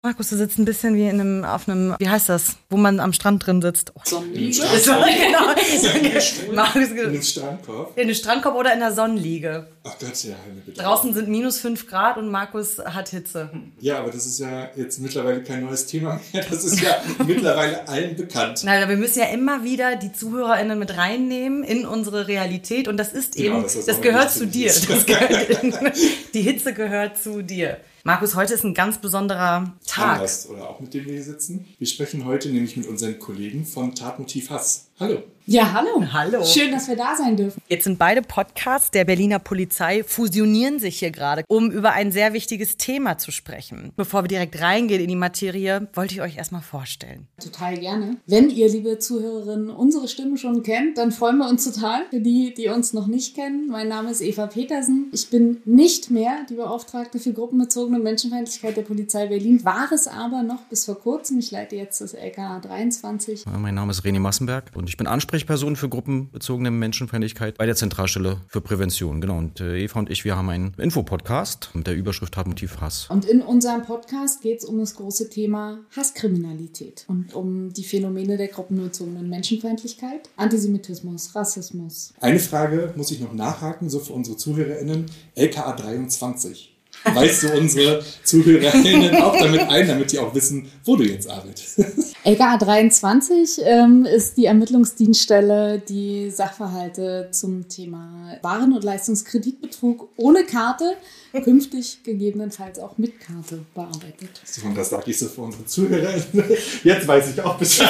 Markus, du sitzt ein bisschen wie in einem, auf einem, wie heißt das, wo man am Strand drin sitzt. Oh. Sonnenliege? genau. Markus, In einem Strandkorb? in einem Strandkorb oder in der Sonnenliege. Ach Gott, ja, bitte. Draußen sind minus 5 Grad und Markus hat Hitze. Ja, aber das ist ja jetzt mittlerweile kein neues Thema mehr. Das ist ja mittlerweile allen bekannt. Na, wir müssen ja immer wieder die ZuhörerInnen mit reinnehmen in unsere Realität und das ist Genau, eben, das das, gehört zu dir. Das gehört, die Hitze gehört zu dir. Markus, heute ist ein ganz besonderer Tag. Anlass, oder auch mit dem wir hier sitzen. Wir sprechen heute nämlich mit unseren Kollegen von Tatmotiv Hass. Hallo. Ja, hallo. Hallo. Schön, dass wir da sein dürfen. Jetzt sind beide Podcasts der Berliner Polizei fusionieren sich hier gerade, um über ein sehr wichtiges Thema zu sprechen. Bevor wir direkt reingehen in die Materie, wollte ich euch erstmal vorstellen. Total gerne. Wenn ihr, liebe Zuhörerinnen, unsere Stimme schon kennt, dann freuen wir uns total. Für die, die uns noch nicht kennen, mein Name ist Eva Petersen. Ich bin nicht mehr die Beauftragte für gruppenbezogene Menschenfeindlichkeit der Polizei Berlin, war es aber noch bis vor kurzem. Ich leite jetzt das LKA 23. Mein Name ist René Massenberg und ich bin Ansprechperson für gruppenbezogene Menschenfeindlichkeit bei der Zentralstelle für Prävention. Genau. Und äh, Eva und ich, wir haben einen Infopodcast mit der Überschrift Tatmotiv Hass. Und in unserem Podcast geht es um das große Thema Hasskriminalität und um die Phänomene der gruppenbezogenen Menschenfeindlichkeit, Antisemitismus, Rassismus. Eine Frage muss ich noch nachhaken, so für unsere ZuhörerInnen. LKA 23. Weißt du unsere ZuhörerInnen auch damit ein, damit die auch wissen, wo du jetzt arbeitest? LKA 23 ähm, ist die Ermittlungsdienststelle, die Sachverhalte zum Thema Waren- und Leistungskreditbetrug ohne Karte, künftig gegebenenfalls auch mit Karte bearbeitet. So, und das sage ich so für unsere ZuhörerInnen. Jetzt weiß ich auch Bescheid.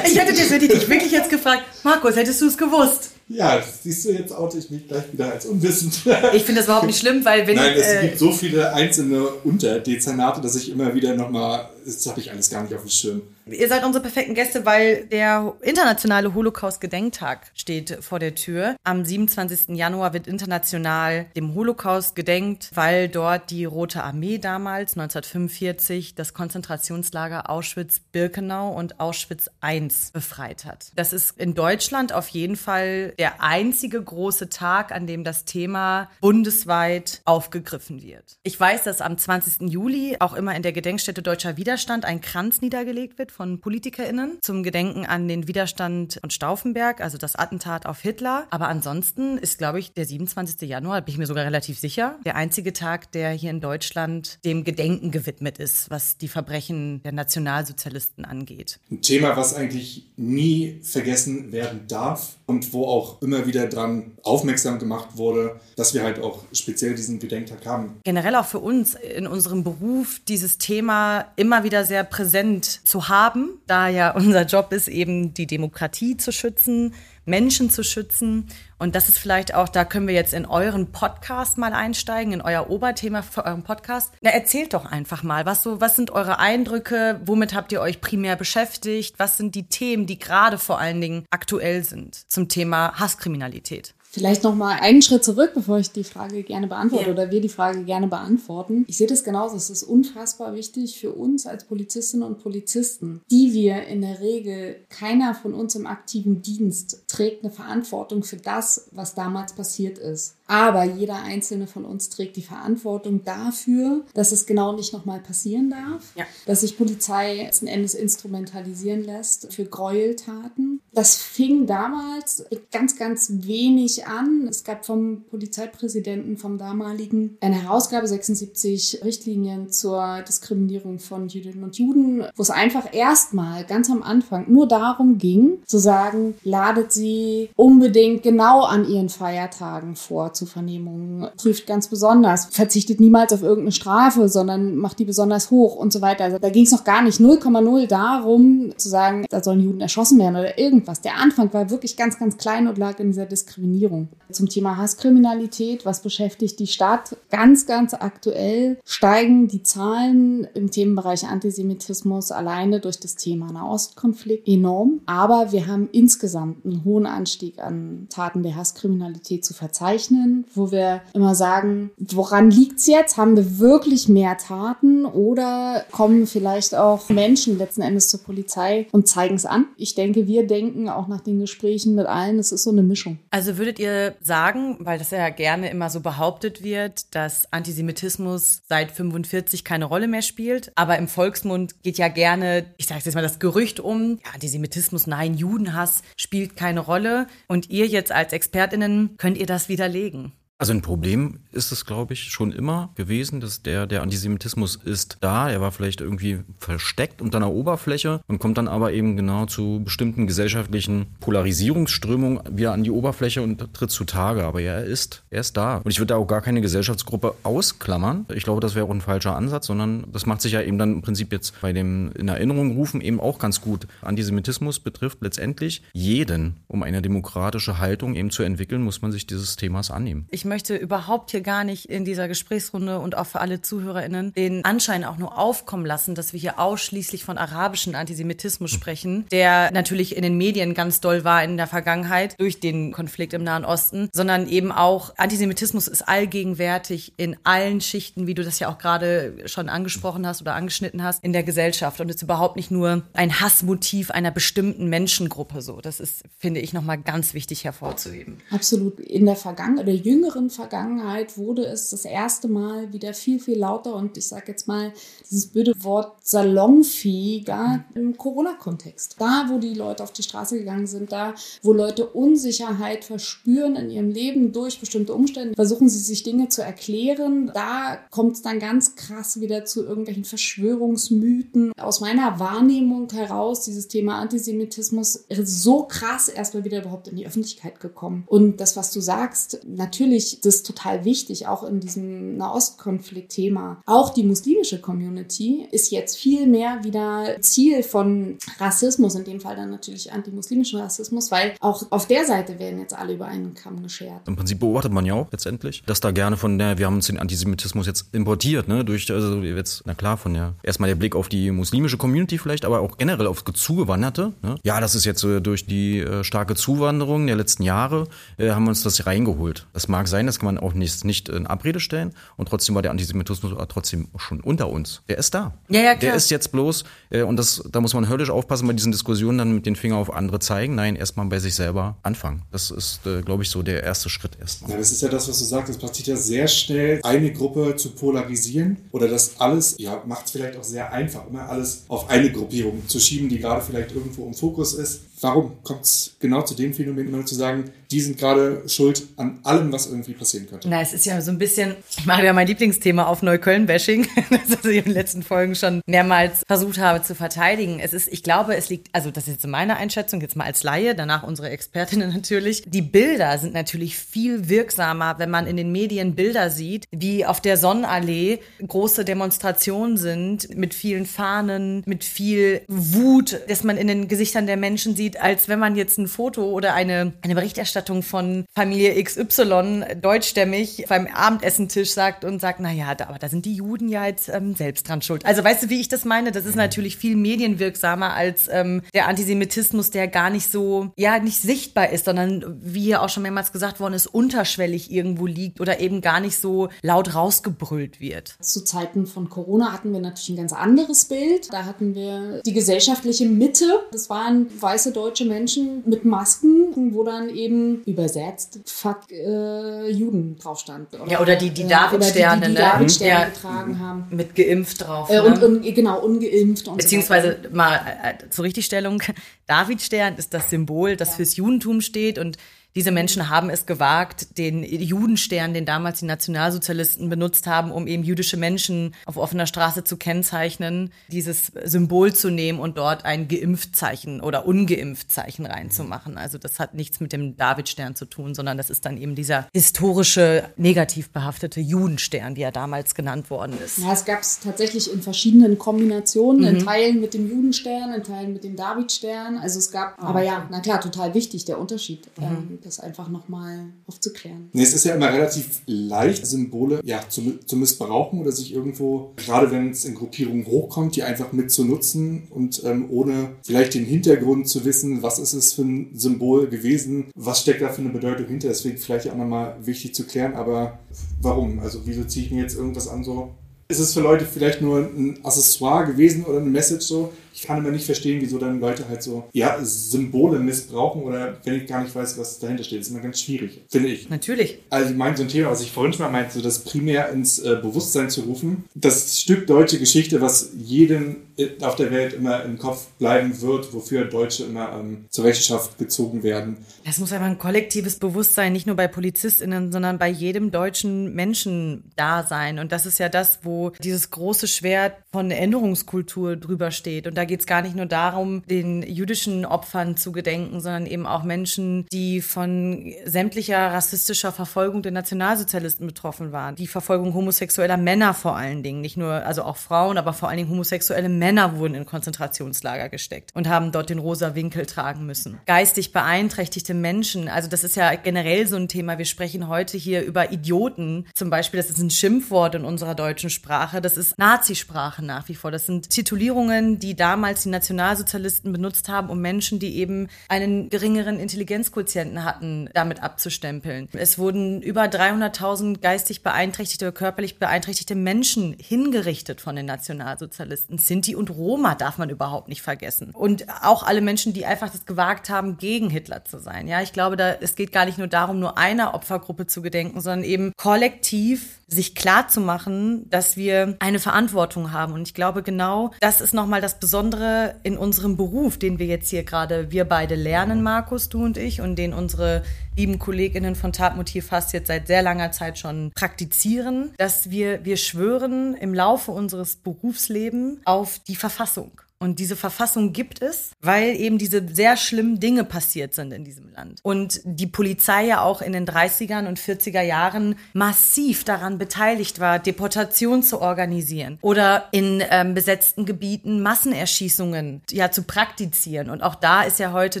Ich hätte dich, hätte dich wirklich jetzt gefragt, Markus, hättest du es gewusst? Ja, siehst du, jetzt oute ich mich gleich wieder als unwissend. Ich finde das überhaupt nicht schlimm, weil wenn Nein, es äh, gibt so viele einzelne Unterdezernate, dass ich immer wieder nochmal, das habe ich alles gar nicht auf dem Schirm. Ihr seid unsere perfekten Gäste, weil der internationale Holocaust-Gedenktag steht vor der Tür. Am 27. Januar wird international dem Holocaust gedenkt, weil dort die Rote Armee damals, 1945, das Konzentrationslager Auschwitz-Birkenau und Auschwitz I befreit hat. Das ist in Deutschland auf jeden Fall der einzige große Tag, an dem das Thema bundesweit aufgegriffen wird. Ich weiß, dass am 20. Juli auch immer in der Gedenkstätte Deutscher Widerstand ein Kranz niedergelegt wird von PolitikerInnen zum Gedenken an den Widerstand von Stauffenberg, also das Attentat auf Hitler. Aber ansonsten ist, glaube ich, der 27. Januar, bin ich mir sogar relativ sicher, der einzige Tag, der hier in Deutschland dem Gedenken gewidmet ist, was die Verbrechen der Nationalsozialisten angeht. Ein Thema, was eigentlich nie vergessen werden darf und wo auch immer wieder dran aufmerksam gemacht wurde, dass wir halt auch speziell diesen Gedenktag haben. generell auch für uns in unserem Beruf dieses Thema immer wieder sehr präsent zu haben, da ja unser Job ist, eben die Demokratie zu schützen, Menschen zu schützen. Und das ist vielleicht auch, da können wir jetzt in euren Podcast mal einsteigen, in euer Oberthema für euren Podcast. Na, erzählt doch einfach mal, was so, was sind eure Eindrücke? Womit habt ihr euch primär beschäftigt? Was sind die Themen, die gerade vor allen Dingen aktuell sind zum Thema Hasskriminalität? Vielleicht noch mal einen Schritt zurück, bevor ich die Frage gerne beantworte Ja. oder wir die Frage gerne beantworten. Ich sehe das genauso. Es ist unfassbar wichtig für uns als Polizistinnen und Polizisten, die wir in der Regel, keiner von uns im aktiven Dienst trägt eine Verantwortung für das, was damals passiert ist. Aber jeder einzelne von uns trägt die Verantwortung dafür, dass es genau nicht nochmal passieren darf, Ja. dass sich Polizei letzten Endes instrumentalisieren lässt für Gräueltaten. Das fing damals ganz, ganz wenig an. Es gab vom Polizeipräsidenten, vom damaligen, eine Herausgabe 76 Richtlinien zur Diskriminierung von Jüdinnen und Juden, wo es einfach erstmal ganz am Anfang nur darum ging, zu sagen, ladet sie unbedingt genau an ihren Feiertagen vor zu Vernehmungen, prüft ganz besonders, verzichtet niemals auf irgendeine Strafe, sondern macht die besonders hoch und so weiter. Also da ging es noch gar nicht 0,0 darum zu sagen, da sollen Juden erschossen werden oder irgendwas. Der Anfang war wirklich ganz, ganz klein und lag in dieser Diskriminierung. Zum Thema Hasskriminalität, was beschäftigt die Stadt? Ganz, ganz aktuell steigen die Zahlen im Themenbereich Antisemitismus alleine durch das Thema Nahostkonflikt enorm. Aber wir haben insgesamt einen hohen Anstieg an Taten der Hasskriminalität zu verzeichnen, wo wir immer sagen, woran liegt's jetzt? Haben wir wirklich mehr Taten oder kommen vielleicht auch Menschen letzten Endes zur Polizei und zeigen es an? Ich denke, wir denken auch nach den Gesprächen mit allen, es ist so eine Mischung. Also würdet ihr sagen, weil das ja gerne immer so behauptet wird, dass Antisemitismus seit 45 keine Rolle mehr spielt, aber im Volksmund geht ja gerne, ich sage jetzt mal das Gerücht um, ja, Antisemitismus, nein, Judenhass spielt keine Rolle und ihr jetzt als Expertinnen könnt ihr das widerlegen? Also ein Problem ist es, glaube ich, schon immer gewesen, dass der, der Antisemitismus ist da, er war vielleicht irgendwie versteckt unter einer Oberfläche und kommt dann aber eben genau zu bestimmten gesellschaftlichen Polarisierungsströmungen wieder an die Oberfläche und tritt zutage. Aber ja, er ist, er ist da. Und ich würde da auch gar keine Gesellschaftsgruppe ausklammern. Ich glaube, das wäre auch ein falscher Ansatz, sondern das macht sich ja eben dann im Prinzip jetzt bei dem in Erinnerung rufen eben auch ganz gut. Antisemitismus betrifft letztendlich jeden. Um eine demokratische Haltung eben zu entwickeln, muss man sich dieses Themas annehmen. Ich möchte überhaupt hier gar nicht in dieser Gesprächsrunde und auch für alle ZuhörerInnen den Anschein auch nur aufkommen lassen, dass wir hier ausschließlich von arabischem Antisemitismus sprechen, der natürlich in den Medien ganz doll war in der Vergangenheit durch den Konflikt im Nahen Osten, sondern eben auch Antisemitismus ist allgegenwärtig in allen Schichten, wie du das ja auch gerade schon angesprochen hast oder angeschnitten hast, in der Gesellschaft und ist überhaupt nicht nur ein Hassmotiv einer bestimmten Menschengruppe so. Das ist, finde ich, nochmal ganz wichtig hervorzuheben. Absolut. In der Vergangenheit oder jüngeren jüngeren Vergangenheit wurde es das erste Mal wieder viel, viel lauter und ich sage jetzt mal dieses blöde Wort salonfähiger im Corona-Kontext. Da, wo die Leute auf die Straße gegangen sind, da, wo Leute Unsicherheit verspüren in ihrem Leben durch bestimmte Umstände, versuchen sie sich Dinge zu erklären. Da kommt es dann ganz krass wieder zu irgendwelchen Verschwörungsmythen. Aus meiner Wahrnehmung heraus, dieses Thema Antisemitismus ist so krass erstmal wieder überhaupt in die Öffentlichkeit gekommen. Und das, was du sagst, natürlich ich das total wichtig, auch in diesem Nahostkonflikt-Thema. Auch die muslimische Community ist jetzt viel mehr wieder Ziel von Rassismus, in dem Fall dann natürlich antimuslimischen Rassismus, weil auch auf der Seite werden jetzt alle über einen Kamm geschert. Im Prinzip beobachtet man ja auch letztendlich, dass da gerne von der, wir haben uns den Antisemitismus jetzt importiert, ne, durch, also jetzt, na klar, von der, erstmal der Blick auf die muslimische Community vielleicht, aber auch generell auf Zugewanderte. Ne? Ja, das ist jetzt äh, durch die äh, starke Zuwanderung der letzten Jahre, äh, haben wir uns das reingeholt. Das mag sein, das kann man auch nicht, nicht in Abrede stellen. Und trotzdem war der Antisemitismus trotzdem schon unter uns. Der ist da. Ja, ja, klar. Der ist jetzt bloß, äh, und das, da muss man höllisch aufpassen bei diesen Diskussionen, dann mit den Finger auf andere zeigen. Nein, erstmal bei sich selber anfangen. Das ist, äh, glaube ich, so der erste Schritt erstmal. Ja, das ist ja das, was du sagst. Es passiert ja sehr schnell, eine Gruppe zu polarisieren oder das alles, ja, macht es vielleicht auch sehr einfach, immer alles auf eine Gruppierung zu schieben, die gerade vielleicht irgendwo im Fokus ist. Warum kommt es genau zu dem Phänomen, immer zu sagen, die sind gerade schuld an allem, was irgendwie passieren könnte? Na, es ist ja so ein bisschen, ich mache ja mein Lieblingsthema auf Neukölln-Bashing, das ich in den letzten Folgen schon mehrmals versucht habe zu verteidigen. Es ist, ich glaube, es liegt, also das ist jetzt meine Einschätzung, jetzt mal als Laie, danach unsere Expertinnen natürlich. Die Bilder sind natürlich viel wirksamer, wenn man in den Medien Bilder sieht, wie auf der Sonnenallee große Demonstrationen sind, mit vielen Fahnen, mit viel Wut, dass man in den Gesichtern der Menschen sieht, als wenn man jetzt ein Foto oder eine, eine Berichterstattung von Familie XY deutschstämmig beim Abendessentisch sagt und sagt, na ja, da, aber da sind die Juden ja jetzt ähm, selbst dran schuld. Also weißt du, wie ich das meine? Das ist natürlich viel medienwirksamer als ähm, der Antisemitismus, der gar nicht so, ja, nicht sichtbar ist, sondern wie hier auch schon mehrmals gesagt worden ist, unterschwellig irgendwo liegt oder eben gar nicht so laut rausgebrüllt wird. Zu Zeiten von Corona hatten wir natürlich ein ganz anderes Bild. Da hatten wir die gesellschaftliche Mitte. Das waren weiße deutsche Menschen mit Masken, wo dann eben übersetzt Fuck äh, Juden drauf stand. Oder, ja, oder die, die Davidsterne, die, die, die ne? Davidsterne ja. getragen haben. Mit geimpft drauf. Äh, und, und, genau, ungeimpft und Beziehungsweise so mal äh, zur Richtigstellung, Davidstern ist das Symbol, das ja. fürs Judentum steht und diese Menschen haben es gewagt, den Judenstern, den damals die Nationalsozialisten benutzt haben, um eben jüdische Menschen auf offener Straße zu kennzeichnen, dieses Symbol zu nehmen und dort ein Geimpftzeichen oder Ungeimpftzeichen reinzumachen. Also das hat nichts mit dem Davidstern zu tun, sondern das ist dann eben dieser historische, negativ behaftete Judenstern, wie er damals genannt worden ist. Ja, es gab es tatsächlich in verschiedenen Kombinationen, mhm. in Teilen mit dem Judenstern, in Teilen mit dem Davidstern. Also es gab, oh, aber ja, na klar, total wichtig, der Unterschied. Mhm. Ähm, das einfach nochmal aufzuklären. Nee, es ist ja immer relativ leicht, Symbole ja, zu, zu missbrauchen oder sich irgendwo, gerade wenn es in Gruppierungen hochkommt, die einfach mitzunutzen und ähm, ohne vielleicht den Hintergrund zu wissen, was ist es für ein Symbol gewesen, was steckt da für eine Bedeutung hinter. Deswegen vielleicht auch nochmal wichtig zu klären, aber warum? Also wieso ziehe ich mir jetzt irgendwas an so? Ist es für Leute vielleicht nur ein Accessoire gewesen oder eine Message so? Ich kann immer nicht verstehen, wieso dann Leute halt so, ja, Symbole missbrauchen oder wenn ich gar nicht weiß, was dahinter steht. Das ist immer ganz schwierig, finde ich. Natürlich. Also ich meine, so ein Thema, was ich vorhin schon mal meinte, so das primär ins äh, Bewusstsein zu rufen, das Stück deutsche Geschichte, was jedem auf der Welt immer im Kopf bleiben wird, wofür Deutsche immer ähm, zur Rechenschaft gezogen werden. Das muss einfach ein kollektives Bewusstsein, nicht nur bei PolizistInnen, sondern bei jedem deutschen Menschen da sein. Und das ist ja das, wo dieses große Schwert von Erinnerungskultur drüber steht. Und da geht es gar nicht nur darum, den jüdischen Opfern zu gedenken, sondern eben auch Menschen, die von sämtlicher rassistischer Verfolgung der Nationalsozialisten betroffen waren. Die Verfolgung homosexueller Männer vor allen Dingen. Nicht nur, also auch Frauen, aber vor allen Dingen homosexuelle Männer wurden in Konzentrationslager gesteckt und haben dort den rosa Winkel tragen müssen. Geistig beeinträchtigte Menschen, also das ist ja generell so ein Thema. Wir sprechen heute hier über Idioten. Zum Beispiel, das ist ein Schimpfwort in unserer deutschen Sprache. Das ist Nazisprache nach wie vor. Das sind Titulierungen, die damals die Nationalsozialisten benutzt haben, um Menschen, die eben einen geringeren Intelligenzquotienten hatten, damit abzustempeln. Es wurden über 300.000 geistig beeinträchtigte körperlich beeinträchtigte Menschen hingerichtet von den Nationalsozialisten. Sinti und Roma darf man überhaupt nicht vergessen. Und auch alle Menschen, die einfach das gewagt haben, gegen Hitler zu sein. Ja, ich glaube, da, es geht gar nicht nur darum, nur einer Opfergruppe zu gedenken, sondern eben kollektiv sich klar zu machen, dass wir eine Verantwortung haben. Und ich glaube, genau das ist nochmal das Besondere in unserem Beruf, den wir jetzt hier gerade, wir beide lernen, Markus, du und ich, und den unsere lieben KollegInnen von Tatmotiv fast jetzt seit sehr langer Zeit schon praktizieren, dass wir, wir schwören im Laufe unseres Berufslebens auf die Verfassung. Und diese Verfassung gibt es, weil eben diese sehr schlimmen Dinge passiert sind in diesem Land. Und die Polizei ja auch in den 30ern und 40er Jahren massiv daran beteiligt war, Deportation zu organisieren oder in ähm, besetzten Gebieten Massenerschießungen ja zu praktizieren. Und auch da ist ja heute,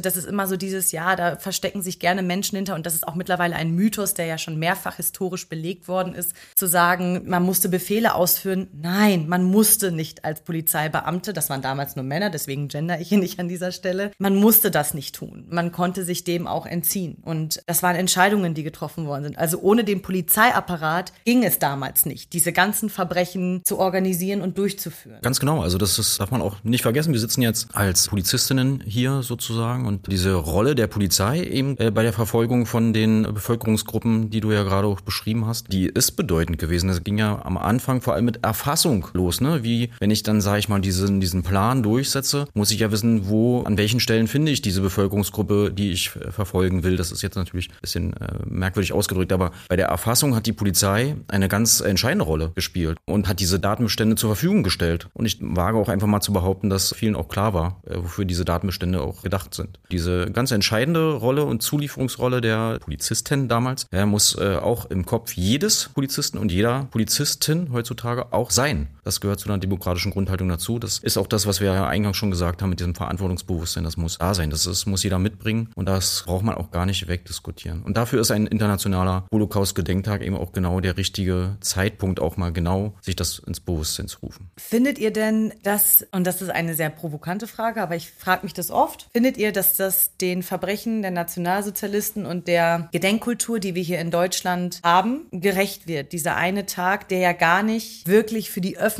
das ist immer so dieses Jahr, da verstecken sich gerne Menschen hinter und das ist auch mittlerweile ein Mythos, der ja schon mehrfach historisch belegt worden ist, zu sagen, man musste Befehle ausführen. Nein, man musste nicht als Polizeibeamte, das waren damals damals nur Männer, deswegen gender ich hier nicht an dieser Stelle. Man musste das nicht tun. Man konnte sich dem auch entziehen. Und das waren Entscheidungen, die getroffen worden sind. Also ohne den Polizeiapparat ging es damals nicht, diese ganzen Verbrechen zu organisieren und durchzuführen. Ganz genau. Also das ist, darf man auch nicht vergessen. Wir sitzen jetzt als Polizistinnen hier sozusagen und diese Rolle der Polizei eben äh, bei der Verfolgung von den Bevölkerungsgruppen, die du ja gerade auch beschrieben hast, die ist bedeutend gewesen. Das ging ja am Anfang vor allem mit Erfassung los, ne? Wie wenn ich dann, sage ich mal, diesen, diesen Plan durchsetze, muss ich ja wissen, wo, an welchen Stellen finde ich diese Bevölkerungsgruppe, die ich verfolgen will. Das ist jetzt natürlich ein bisschen äh, merkwürdig ausgedrückt, aber bei der Erfassung hat die Polizei eine ganz entscheidende Rolle gespielt und hat diese Datenbestände zur Verfügung gestellt. Und ich wage auch einfach mal zu behaupten, dass vielen auch klar war, äh, wofür diese Datenbestände auch gedacht sind. Diese ganz entscheidende Rolle und Zulieferungsrolle der Polizistin damals ja, muss äh, auch im Kopf jedes Polizisten und jeder Polizistin heutzutage auch sein. Das gehört zu einer demokratischen Grundhaltung dazu. Das ist auch das, was wir ja eingangs schon gesagt haben mit diesem Verantwortungsbewusstsein. Das muss da sein. Das ist, muss jeder mitbringen und das braucht man auch gar nicht wegdiskutieren. Und dafür ist ein internationaler Holocaust-Gedenktag eben auch genau der richtige Zeitpunkt, auch mal genau sich das ins Bewusstsein zu rufen. Findet ihr denn, dass, und das ist eine sehr provokante Frage, aber ich frage mich das oft, findet ihr, dass das den Verbrechen der Nationalsozialisten und der Gedenkkultur, die wir hier in Deutschland haben, gerecht wird? Dieser eine Tag, der ja gar nicht wirklich für die Öffentlichkeit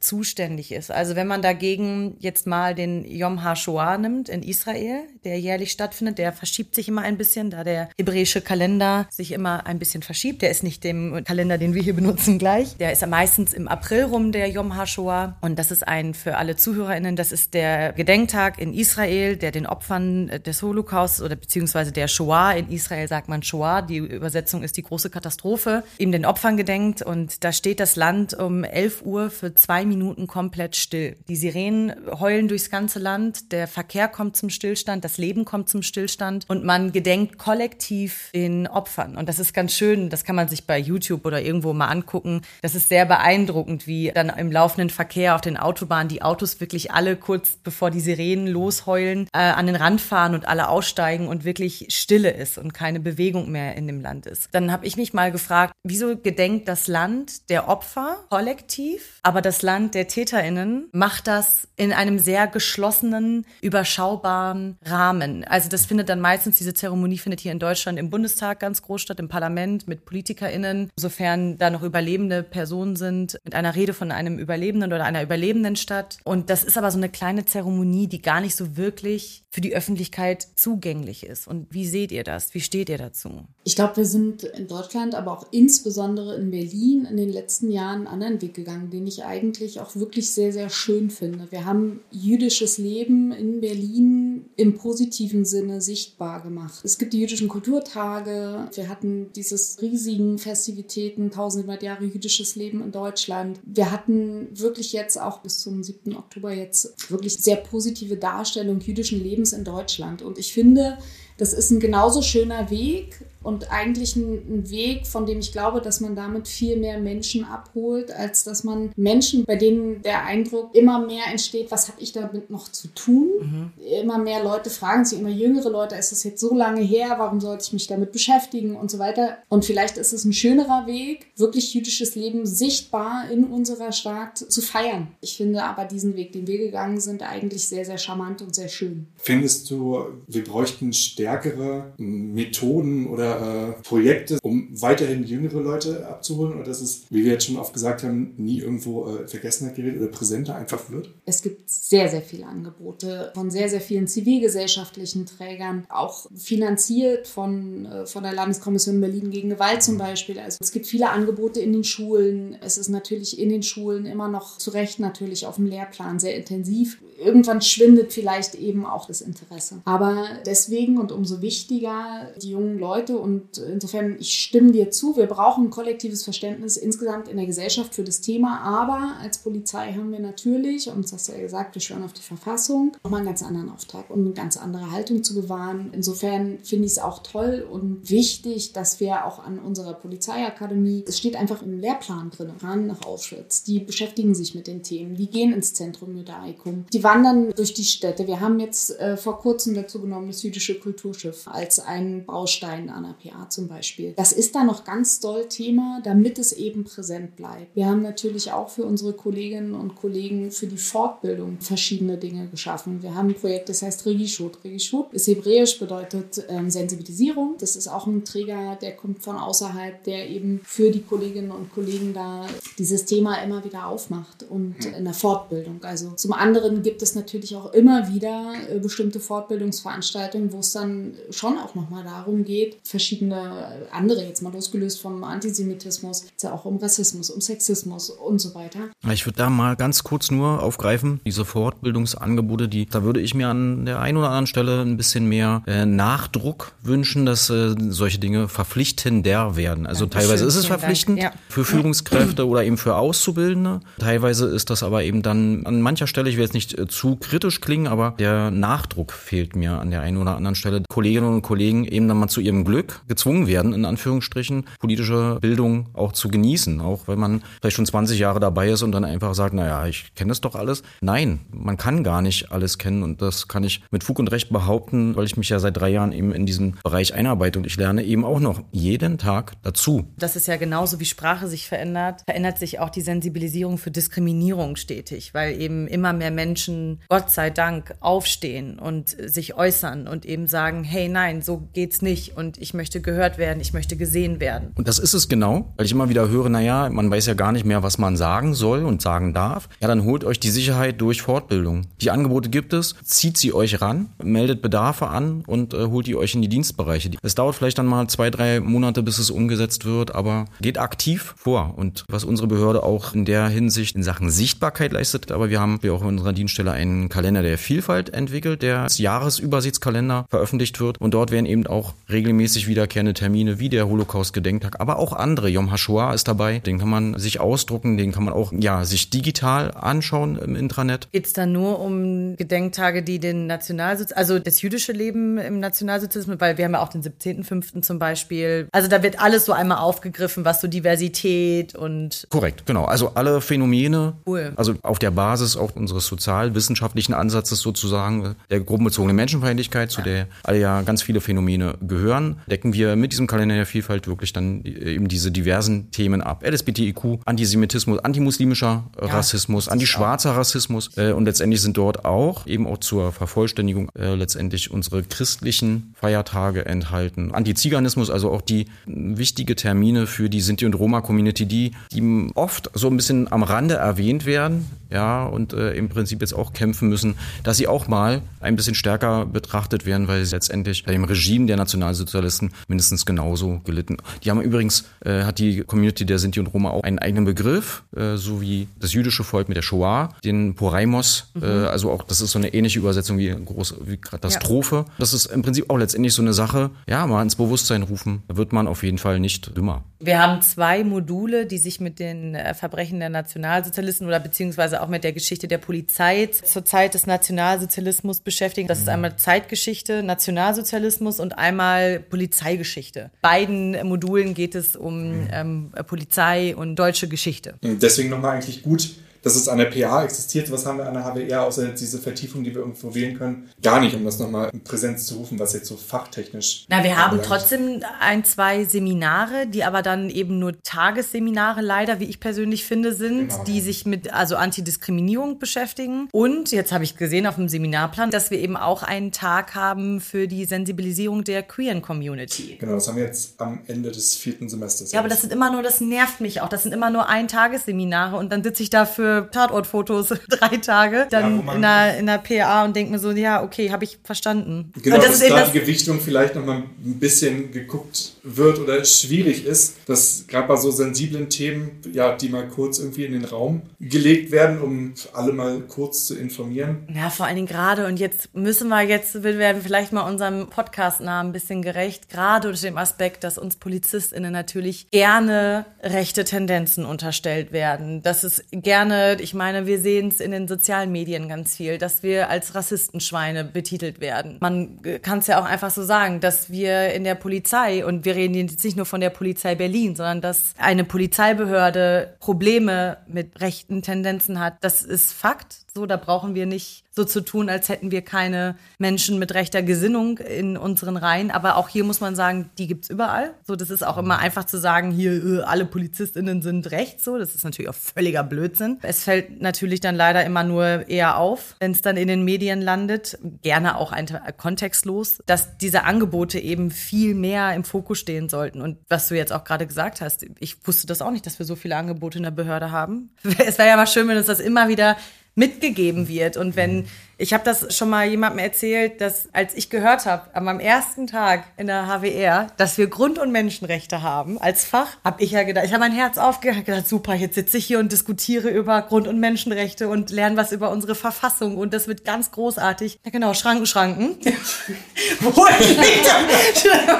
zuständig ist. Also wenn man dagegen jetzt mal den Yom HaShoah nimmt in Israel, der jährlich stattfindet, der verschiebt sich immer ein bisschen, da der hebräische Kalender sich immer ein bisschen verschiebt. Der ist nicht dem Kalender, den wir hier benutzen, gleich. Der ist meistens im April rum, der Yom HaShoah. Und das ist ein für alle ZuhörerInnen, das ist der Gedenktag in Israel, der den Opfern des Holocaust oder beziehungsweise der Shoah, in Israel sagt man Shoah, die Übersetzung ist die große Katastrophe, ihm den Opfern gedenkt. Und da steht das Land um 11 Uhr für zwei Minuten komplett still. Die Sirenen heulen durchs ganze Land, der Verkehr kommt zum Stillstand, das Leben kommt zum Stillstand und man gedenkt kollektiv den Opfern. Und das ist ganz schön, das kann man sich bei YouTube oder irgendwo mal angucken. Das ist sehr beeindruckend, wie dann im laufenden Verkehr auf den Autobahnen die Autos wirklich alle kurz bevor die Sirenen losheulen, äh, an den Rand fahren und alle aussteigen und wirklich Stille ist und keine Bewegung mehr in dem Land ist. Dann habe ich mich mal gefragt, wieso gedenkt das Land der Opfer kollektiv positiv, aber das Land der TäterInnen macht das in einem sehr geschlossenen, überschaubaren Rahmen. Also das findet dann meistens, diese Zeremonie findet hier in Deutschland im Bundestag ganz groß statt, im Parlament mit PolitikerInnen, sofern da noch überlebende Personen sind, mit einer Rede von einem Überlebenden oder einer Überlebenden statt. Und das ist aber so eine kleine Zeremonie, die gar nicht so wirklich für die Öffentlichkeit zugänglich ist. Und wie seht ihr das? Wie steht ihr dazu? Ich glaube, wir sind in Deutschland, aber auch insbesondere in Berlin in den letzten Jahren einen anderen Weg gegangen, den ich eigentlich auch wirklich sehr, sehr schön finde. Wir haben jüdisches Leben in Berlin im positiven Sinne sichtbar gemacht. Es gibt die jüdischen Kulturtage. Wir hatten dieses riesigen Festivitäten, 1100 Jahre jüdisches Leben in Deutschland. Wir hatten wirklich jetzt auch bis zum 7. Oktober jetzt wirklich sehr positive Darstellung jüdischen Lebens in Deutschland. Und ich finde, das ist ein genauso schöner Weg und eigentlich ein, ein, Weg, von dem ich glaube, dass man damit viel mehr Menschen abholt, als dass man Menschen, bei denen der Eindruck immer mehr entsteht, was habe ich damit noch zu tun? Mhm. Immer mehr Leute fragen sich, immer jüngere Leute, ist das jetzt so lange her, warum sollte ich mich damit beschäftigen und so weiter. Und vielleicht ist es ein schönerer Weg, wirklich jüdisches Leben sichtbar in unserer Stadt zu feiern. Ich finde aber diesen Weg, den wir gegangen sind, eigentlich sehr, sehr charmant und sehr schön. Findest du, wir bräuchten stärkere Methoden oder äh, Projekte, um weiterhin jüngere Leute abzuholen? Oder dass es, wie wir jetzt schon oft gesagt haben, nie irgendwo äh, Vergessenheit gerät oder präsenter einfach wird? Es gibt sehr, sehr viele Angebote von sehr, sehr vielen zivilgesellschaftlichen Trägern, auch finanziert von, äh, von der Landeskommission Berlin gegen Gewalt zum Beispiel. Also es gibt viele Angebote in den Schulen. Es ist natürlich in den Schulen immer noch zu Recht natürlich auf dem Lehrplan sehr intensiv. Irgendwann schwindet vielleicht eben auch das Interesse. Aber deswegen und umso wichtiger, die jungen Leute und insofern, ich stimme dir zu, wir brauchen ein kollektives Verständnis insgesamt in der Gesellschaft für das Thema. Aber als Polizei haben wir natürlich, und das hast du ja gesagt, wir schwören auf die Verfassung, nochmal einen ganz anderen Auftrag und eine ganz andere Haltung zu bewahren. Insofern finde ich es auch toll und wichtig, dass wir auch an unserer Polizeiakademie, es steht einfach im Lehrplan drin, ran nach Auschwitz. Die beschäftigen sich mit den Themen, die gehen ins Zentrum Judaicum, die wandern durch die Städte. Wir haben jetzt äh, vor kurzem dazu genommen das jüdische Kulturschiff als einen Baustein einer PA zum Beispiel. Das ist da noch ganz doll Thema, damit es eben präsent bleibt. Wir haben natürlich auch für unsere Kolleginnen und Kollegen für die Fortbildung verschiedene Dinge geschaffen. Wir haben ein Projekt, das heißt Regishut. Regishut ist hebräisch, bedeutet ähm, Sensibilisierung. Das ist auch ein Träger, der kommt von außerhalb, der eben für die Kolleginnen und Kollegen da dieses Thema immer wieder aufmacht und hm. in der Fortbildung. Also zum anderen gibt es natürlich auch immer wieder äh, bestimmte Fortbildungsveranstaltungen, wo es dann schon auch nochmal darum geht, verschiedene andere, jetzt mal losgelöst vom Antisemitismus, ja auch um Rassismus, um Sexismus und so weiter. Ich würde da mal ganz kurz nur aufgreifen, diese Fortbildungsangebote, die, da würde ich mir an der einen oder anderen Stelle ein bisschen mehr äh, Nachdruck wünschen, dass äh, solche Dinge verpflichtender werden. Also Dankeschön, teilweise ist es verpflichtend ja. für Führungskräfte oder eben für Auszubildende. Teilweise ist das aber eben dann an mancher Stelle, ich will jetzt nicht äh, zu kritisch klingen, aber der Nachdruck fehlt mir an der einen oder anderen Stelle. Kolleginnen und Kollegen eben dann mal zu ihrem Glück gezwungen werden, in Anführungsstrichen, politische Bildung auch zu genießen. Auch wenn man vielleicht schon 20 Jahre dabei ist und dann einfach sagt, naja, ich kenne das doch alles. Nein, man kann gar nicht alles kennen und das kann ich mit Fug und Recht behaupten, weil ich mich ja seit drei Jahren eben in diesem Bereich einarbeite und ich lerne eben auch noch jeden Tag dazu. Das ist ja genauso wie Sprache sich verändert, verändert sich auch die Sensibilisierung für Diskriminierung stetig, weil eben immer mehr Menschen, Gott sei Dank, aufstehen und sich äußern und eben sagen, hey, nein, so geht's nicht und ich möchte gehört werden, ich möchte gesehen werden. Und das ist es genau, weil ich immer wieder höre, naja, man weiß ja gar nicht mehr, was man sagen soll und sagen darf. Ja, dann holt euch die Sicherheit durch Fortbildung. Die Angebote gibt es, zieht sie euch ran, meldet Bedarfe an und äh, holt die euch in die Dienstbereiche. Es dauert vielleicht dann mal zwei, drei Monate, bis es umgesetzt wird, aber geht aktiv vor. Und was unsere Behörde auch in der Hinsicht in Sachen Sichtbarkeit leistet, aber wir haben wir auch in unserer Dienststelle einen Kalender der Vielfalt entwickelt, der als Jahresübersichtskalender veröffentlicht wird und dort werden eben auch regelmäßig wiederkehrende Termine wie der Holocaust-Gedenktag, aber auch andere. Yom HaShoah ist dabei. Den kann man sich ausdrucken, den kann man auch ja sich digital anschauen im Intranet. Geht es dann nur um Gedenktage, die den Nationalsozialismus, also das jüdische Leben im Nationalsozialismus, weil wir haben ja auch den 17.05. zum Beispiel. Also da wird alles so einmal aufgegriffen, was so Diversität und korrekt, genau. Also alle Phänomene, cool. also auf der Basis auch unseres sozialwissenschaftlichen Ansatzes sozusagen der gruppenbezogenen Menschenfeindlichkeit, zu ja. der alle ja ganz viele Phänomene gehören, decken wir mit diesem Kalender der Vielfalt wirklich dann eben diese diversen Themen ab. LSBTIQ, Antisemitismus, antimuslimischer ja, Rassismus, antischwarzer Rassismus äh, und letztendlich sind dort auch eben auch zur Vervollständigung äh, letztendlich unsere christlichen Feiertage enthalten. Antiziganismus, also auch die wichtige Termine für die Sinti- und Roma-Community, die, die oft so ein bisschen am Rande erwähnt werden, ja, und äh, im Prinzip jetzt auch kämpfen müssen, dass sie auch mal ein bisschen stärker betrachtet werden, weil sie letztendlich bei dem Regime der Nationalsozialisten mindestens genauso gelitten. Die haben übrigens, äh, hat die Community der Sinti und Roma auch einen eigenen Begriff, äh, so wie das jüdische Volk mit der Shoah, den Poraimos, mhm. äh, also auch, das ist so eine ähnliche Übersetzung wie, groß, wie Katastrophe. Ja. Das ist im Prinzip auch letztendlich so eine Sache, ja, mal ins Bewusstsein rufen, da wird man auf jeden Fall nicht dümmer. Wir haben zwei Module, die sich mit den äh, Verbrechen der Nationalsozialisten oder beziehungsweise auch mit der Geschichte der Polizei zur Zeit des Nationalsozialismus beschäftigen. Das ist einmal Zeitgeschichte, Nationalsozialismus und einmal Polizeigeschichte. Beiden Modulen geht es um ähm, Polizei und deutsche Geschichte. Deswegen nochmal eigentlich gut, dass es an der PA existiert. Was haben wir an der HWR, außer diese Vertiefung, die wir irgendwo wählen können? Gar nicht, um das nochmal in Präsenz zu rufen, was jetzt so fachtechnisch. Na, wir haben trotzdem ein, zwei Seminare, die aber dann eben nur Tagesseminare leider, wie ich persönlich finde, sind, genau. die sich mit also Antidiskriminierung beschäftigen. Und jetzt habe ich gesehen auf dem Seminarplan, dass wir eben auch einen Tag haben für die Sensibilisierung der queeren Community. Genau, das haben wir jetzt am Ende des vierten Semesters. Ja, aber das sind immer nur, das nervt mich auch. Das sind immer nur Ein-Tagesseminare und dann sitze ich dafür Tatortfotos drei Tage, dann ja, in, der, in der PA und denke mir so, ja, okay, habe ich verstanden. Genau, und das dass ist da die Gewichtung vielleicht nochmal ein bisschen geguckt wird oder schwierig ist, dass gerade bei so sensiblen Themen, ja, die mal kurz irgendwie in den Raum gelegt werden, um alle mal kurz zu informieren. Ja, vor allen Dingen gerade und jetzt müssen wir jetzt, werden vielleicht mal unserem Podcast-Namen ein bisschen gerecht, gerade unter dem Aspekt, dass uns PolizistInnen natürlich gerne rechte Tendenzen unterstellt werden, dass es gerne ich meine, wir sehen es in den sozialen Medien ganz viel, dass wir als Rassistenschweine betitelt werden. Man kann es ja auch einfach so sagen, dass wir in der Polizei, und wir reden jetzt nicht nur von der Polizei Berlin, sondern dass eine Polizeibehörde Probleme mit rechten Tendenzen hat, das ist Fakt. So, da brauchen wir nicht so zu tun, als hätten wir keine Menschen mit rechter Gesinnung in unseren Reihen. Aber auch hier muss man sagen, die gibt's überall. So, das ist auch immer einfach zu sagen, hier äh, alle PolizistInnen sind rechts. So, das ist natürlich auch völliger Blödsinn. Es fällt natürlich dann leider immer nur eher auf, wenn es dann in den Medien landet, gerne auch ein, kontextlos, dass diese Angebote eben viel mehr im Fokus stehen sollten. Und was du jetzt auch gerade gesagt hast, ich wusste das auch nicht, dass wir so viele Angebote in der Behörde haben. Es wäre ja mal schön, wenn uns das immer wieder mitgegeben wird. Und wenn ich habe das schon mal jemandem erzählt, dass als ich gehört habe, am ersten Tag in der HWR, dass wir Grund- und Menschenrechte haben als Fach, habe ich ja gedacht, ich habe mein Herz aufgehört, gedacht, super, jetzt sitze ich hier und diskutiere über Grund- und Menschenrechte und lerne was über unsere Verfassung und das wird ganz großartig. Ja genau, Schranken, Schranken.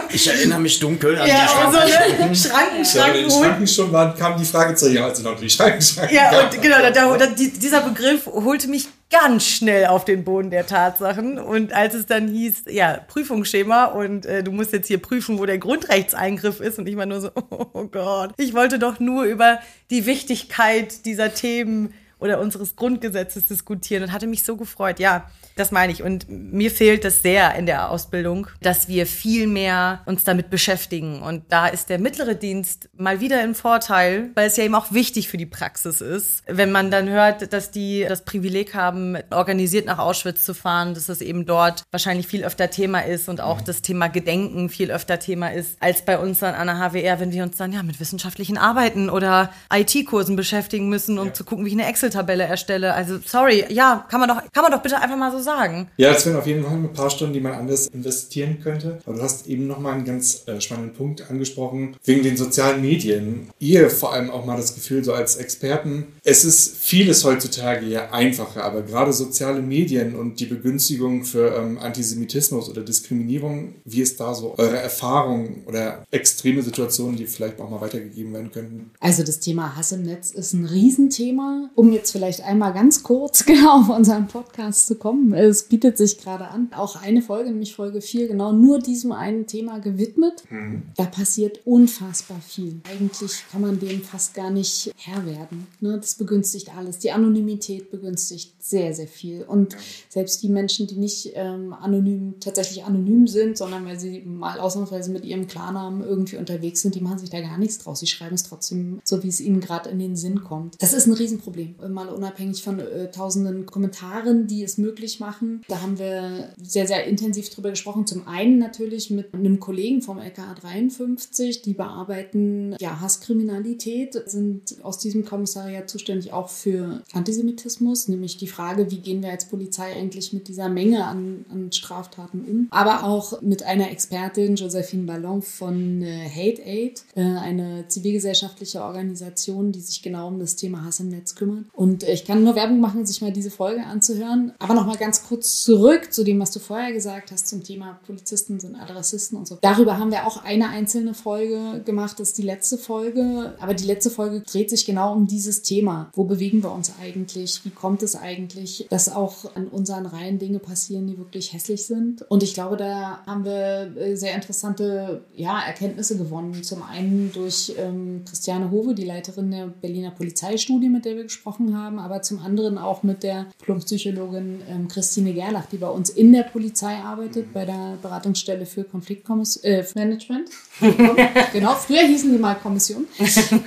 Ich, ich erinnere mich dunkel an ja, die Schranken. So, ne? Schranken, Schranken. Ja, Schranken schon waren, kam die Fragezeichen, als noch die Schranken, Schranken. Ja, und genau, da, da, dieser Begriff holte mich ganz schnell auf den Boden der Tatsachen. Und als es dann hieß, ja, Prüfungsschema und äh, du musst jetzt hier prüfen, wo der Grundrechtseingriff ist, und ich war nur so, oh Gott, ich wollte doch nur über die Wichtigkeit dieser Themen oder unseres Grundgesetzes diskutieren und hatte mich so gefreut. Ja, das meine ich. Und mir fehlt das sehr in der Ausbildung, dass wir viel mehr uns damit beschäftigen. Und da ist der mittlere Dienst mal wieder im Vorteil, weil es ja eben auch wichtig für die Praxis ist. Wenn man dann hört, dass die das Privileg haben, organisiert nach Auschwitz zu fahren, dass das eben dort wahrscheinlich viel öfter Thema ist und auch das Thema Gedenken viel öfter Thema ist, als bei uns dann an der HWR, wenn wir uns dann ja mit wissenschaftlichen Arbeiten oder IT-Kursen beschäftigen müssen, um ja. zu gucken, wie ich eine Excel-Tabelle erstelle. Also sorry, ja, kann man doch, kann man doch bitte einfach mal so sagen. Ja, es wären auf jeden Fall ein paar Stunden, die man anders investieren könnte. Aber du hast eben nochmal einen ganz äh, spannenden Punkt angesprochen, wegen den sozialen Medien. Ihr vor allem auch mal das Gefühl, so als Experten, es ist vieles heutzutage ja einfacher, aber gerade soziale Medien und die Begünstigung für ähm, Antisemitismus oder Diskriminierung, wie ist da so eure Erfahrung oder extreme Situationen, die vielleicht auch mal weitergegeben werden könnten? Also das Thema Hass im Netz ist ein Riesenthema. Um jetzt vielleicht einmal ganz kurz genau auf unseren Podcast zu kommen. Es bietet sich gerade an. Auch eine Folge, nämlich Folge 4, genau nur diesem einen Thema gewidmet. Mhm. Da passiert unfassbar viel. Eigentlich kann man dem fast gar nicht Herr werden. Ne? Das begünstigt alles. Die Anonymität begünstigt sehr, sehr viel. Und selbst die Menschen, die nicht ähm, anonym, tatsächlich anonym sind, sondern weil sie mal ausnahmsweise mit ihrem Klarnamen irgendwie unterwegs sind, die machen sich da gar nichts draus. Sie schreiben es trotzdem so, wie es ihnen gerade in den Sinn kommt. Das ist ein Riesenproblem. Mal unabhängig von äh, tausenden Kommentaren, die es möglich machen. Da haben wir sehr, sehr intensiv drüber gesprochen. Zum einen natürlich mit einem Kollegen vom LKA 53, die bearbeiten ja, Hasskriminalität, sind aus diesem Kommissariat zuständig auch für Antisemitismus, nämlich die Frage, wie gehen wir als Polizei eigentlich mit dieser Menge an, an Straftaten um. Aber auch mit einer Expertin, Josephine Ballon von äh, Hate Aid, äh, eine zivilgesellschaftliche Organisation, die sich genau um das Thema Hass im Netz kümmert. Und ich kann nur Werbung machen, sich mal diese Folge anzuhören. Aber noch mal ganz kurz zurück zu dem, was du vorher gesagt hast zum Thema Polizisten sind alle Rassisten und so. Darüber haben wir auch eine einzelne Folge gemacht. Das ist die letzte Folge. Aber die letzte Folge dreht sich genau um dieses Thema. Wo bewegen wir uns eigentlich? Wie kommt es eigentlich? Eigentlich, dass auch an unseren Reihen Dinge passieren, die wirklich hässlich sind. Und ich glaube, da haben wir äh, sehr interessante ja, Erkenntnisse gewonnen. Zum einen durch ähm, Christiane Hove, die Leiterin der Berliner Polizeistudie, mit der wir gesprochen haben, aber zum anderen auch mit der Diplompsychologin ähm, Christine Gerlach, die bei uns in der Polizei arbeitet, bei der Beratungsstelle für Konfliktmanagement. Äh, genau, früher hießen die mal Kommission,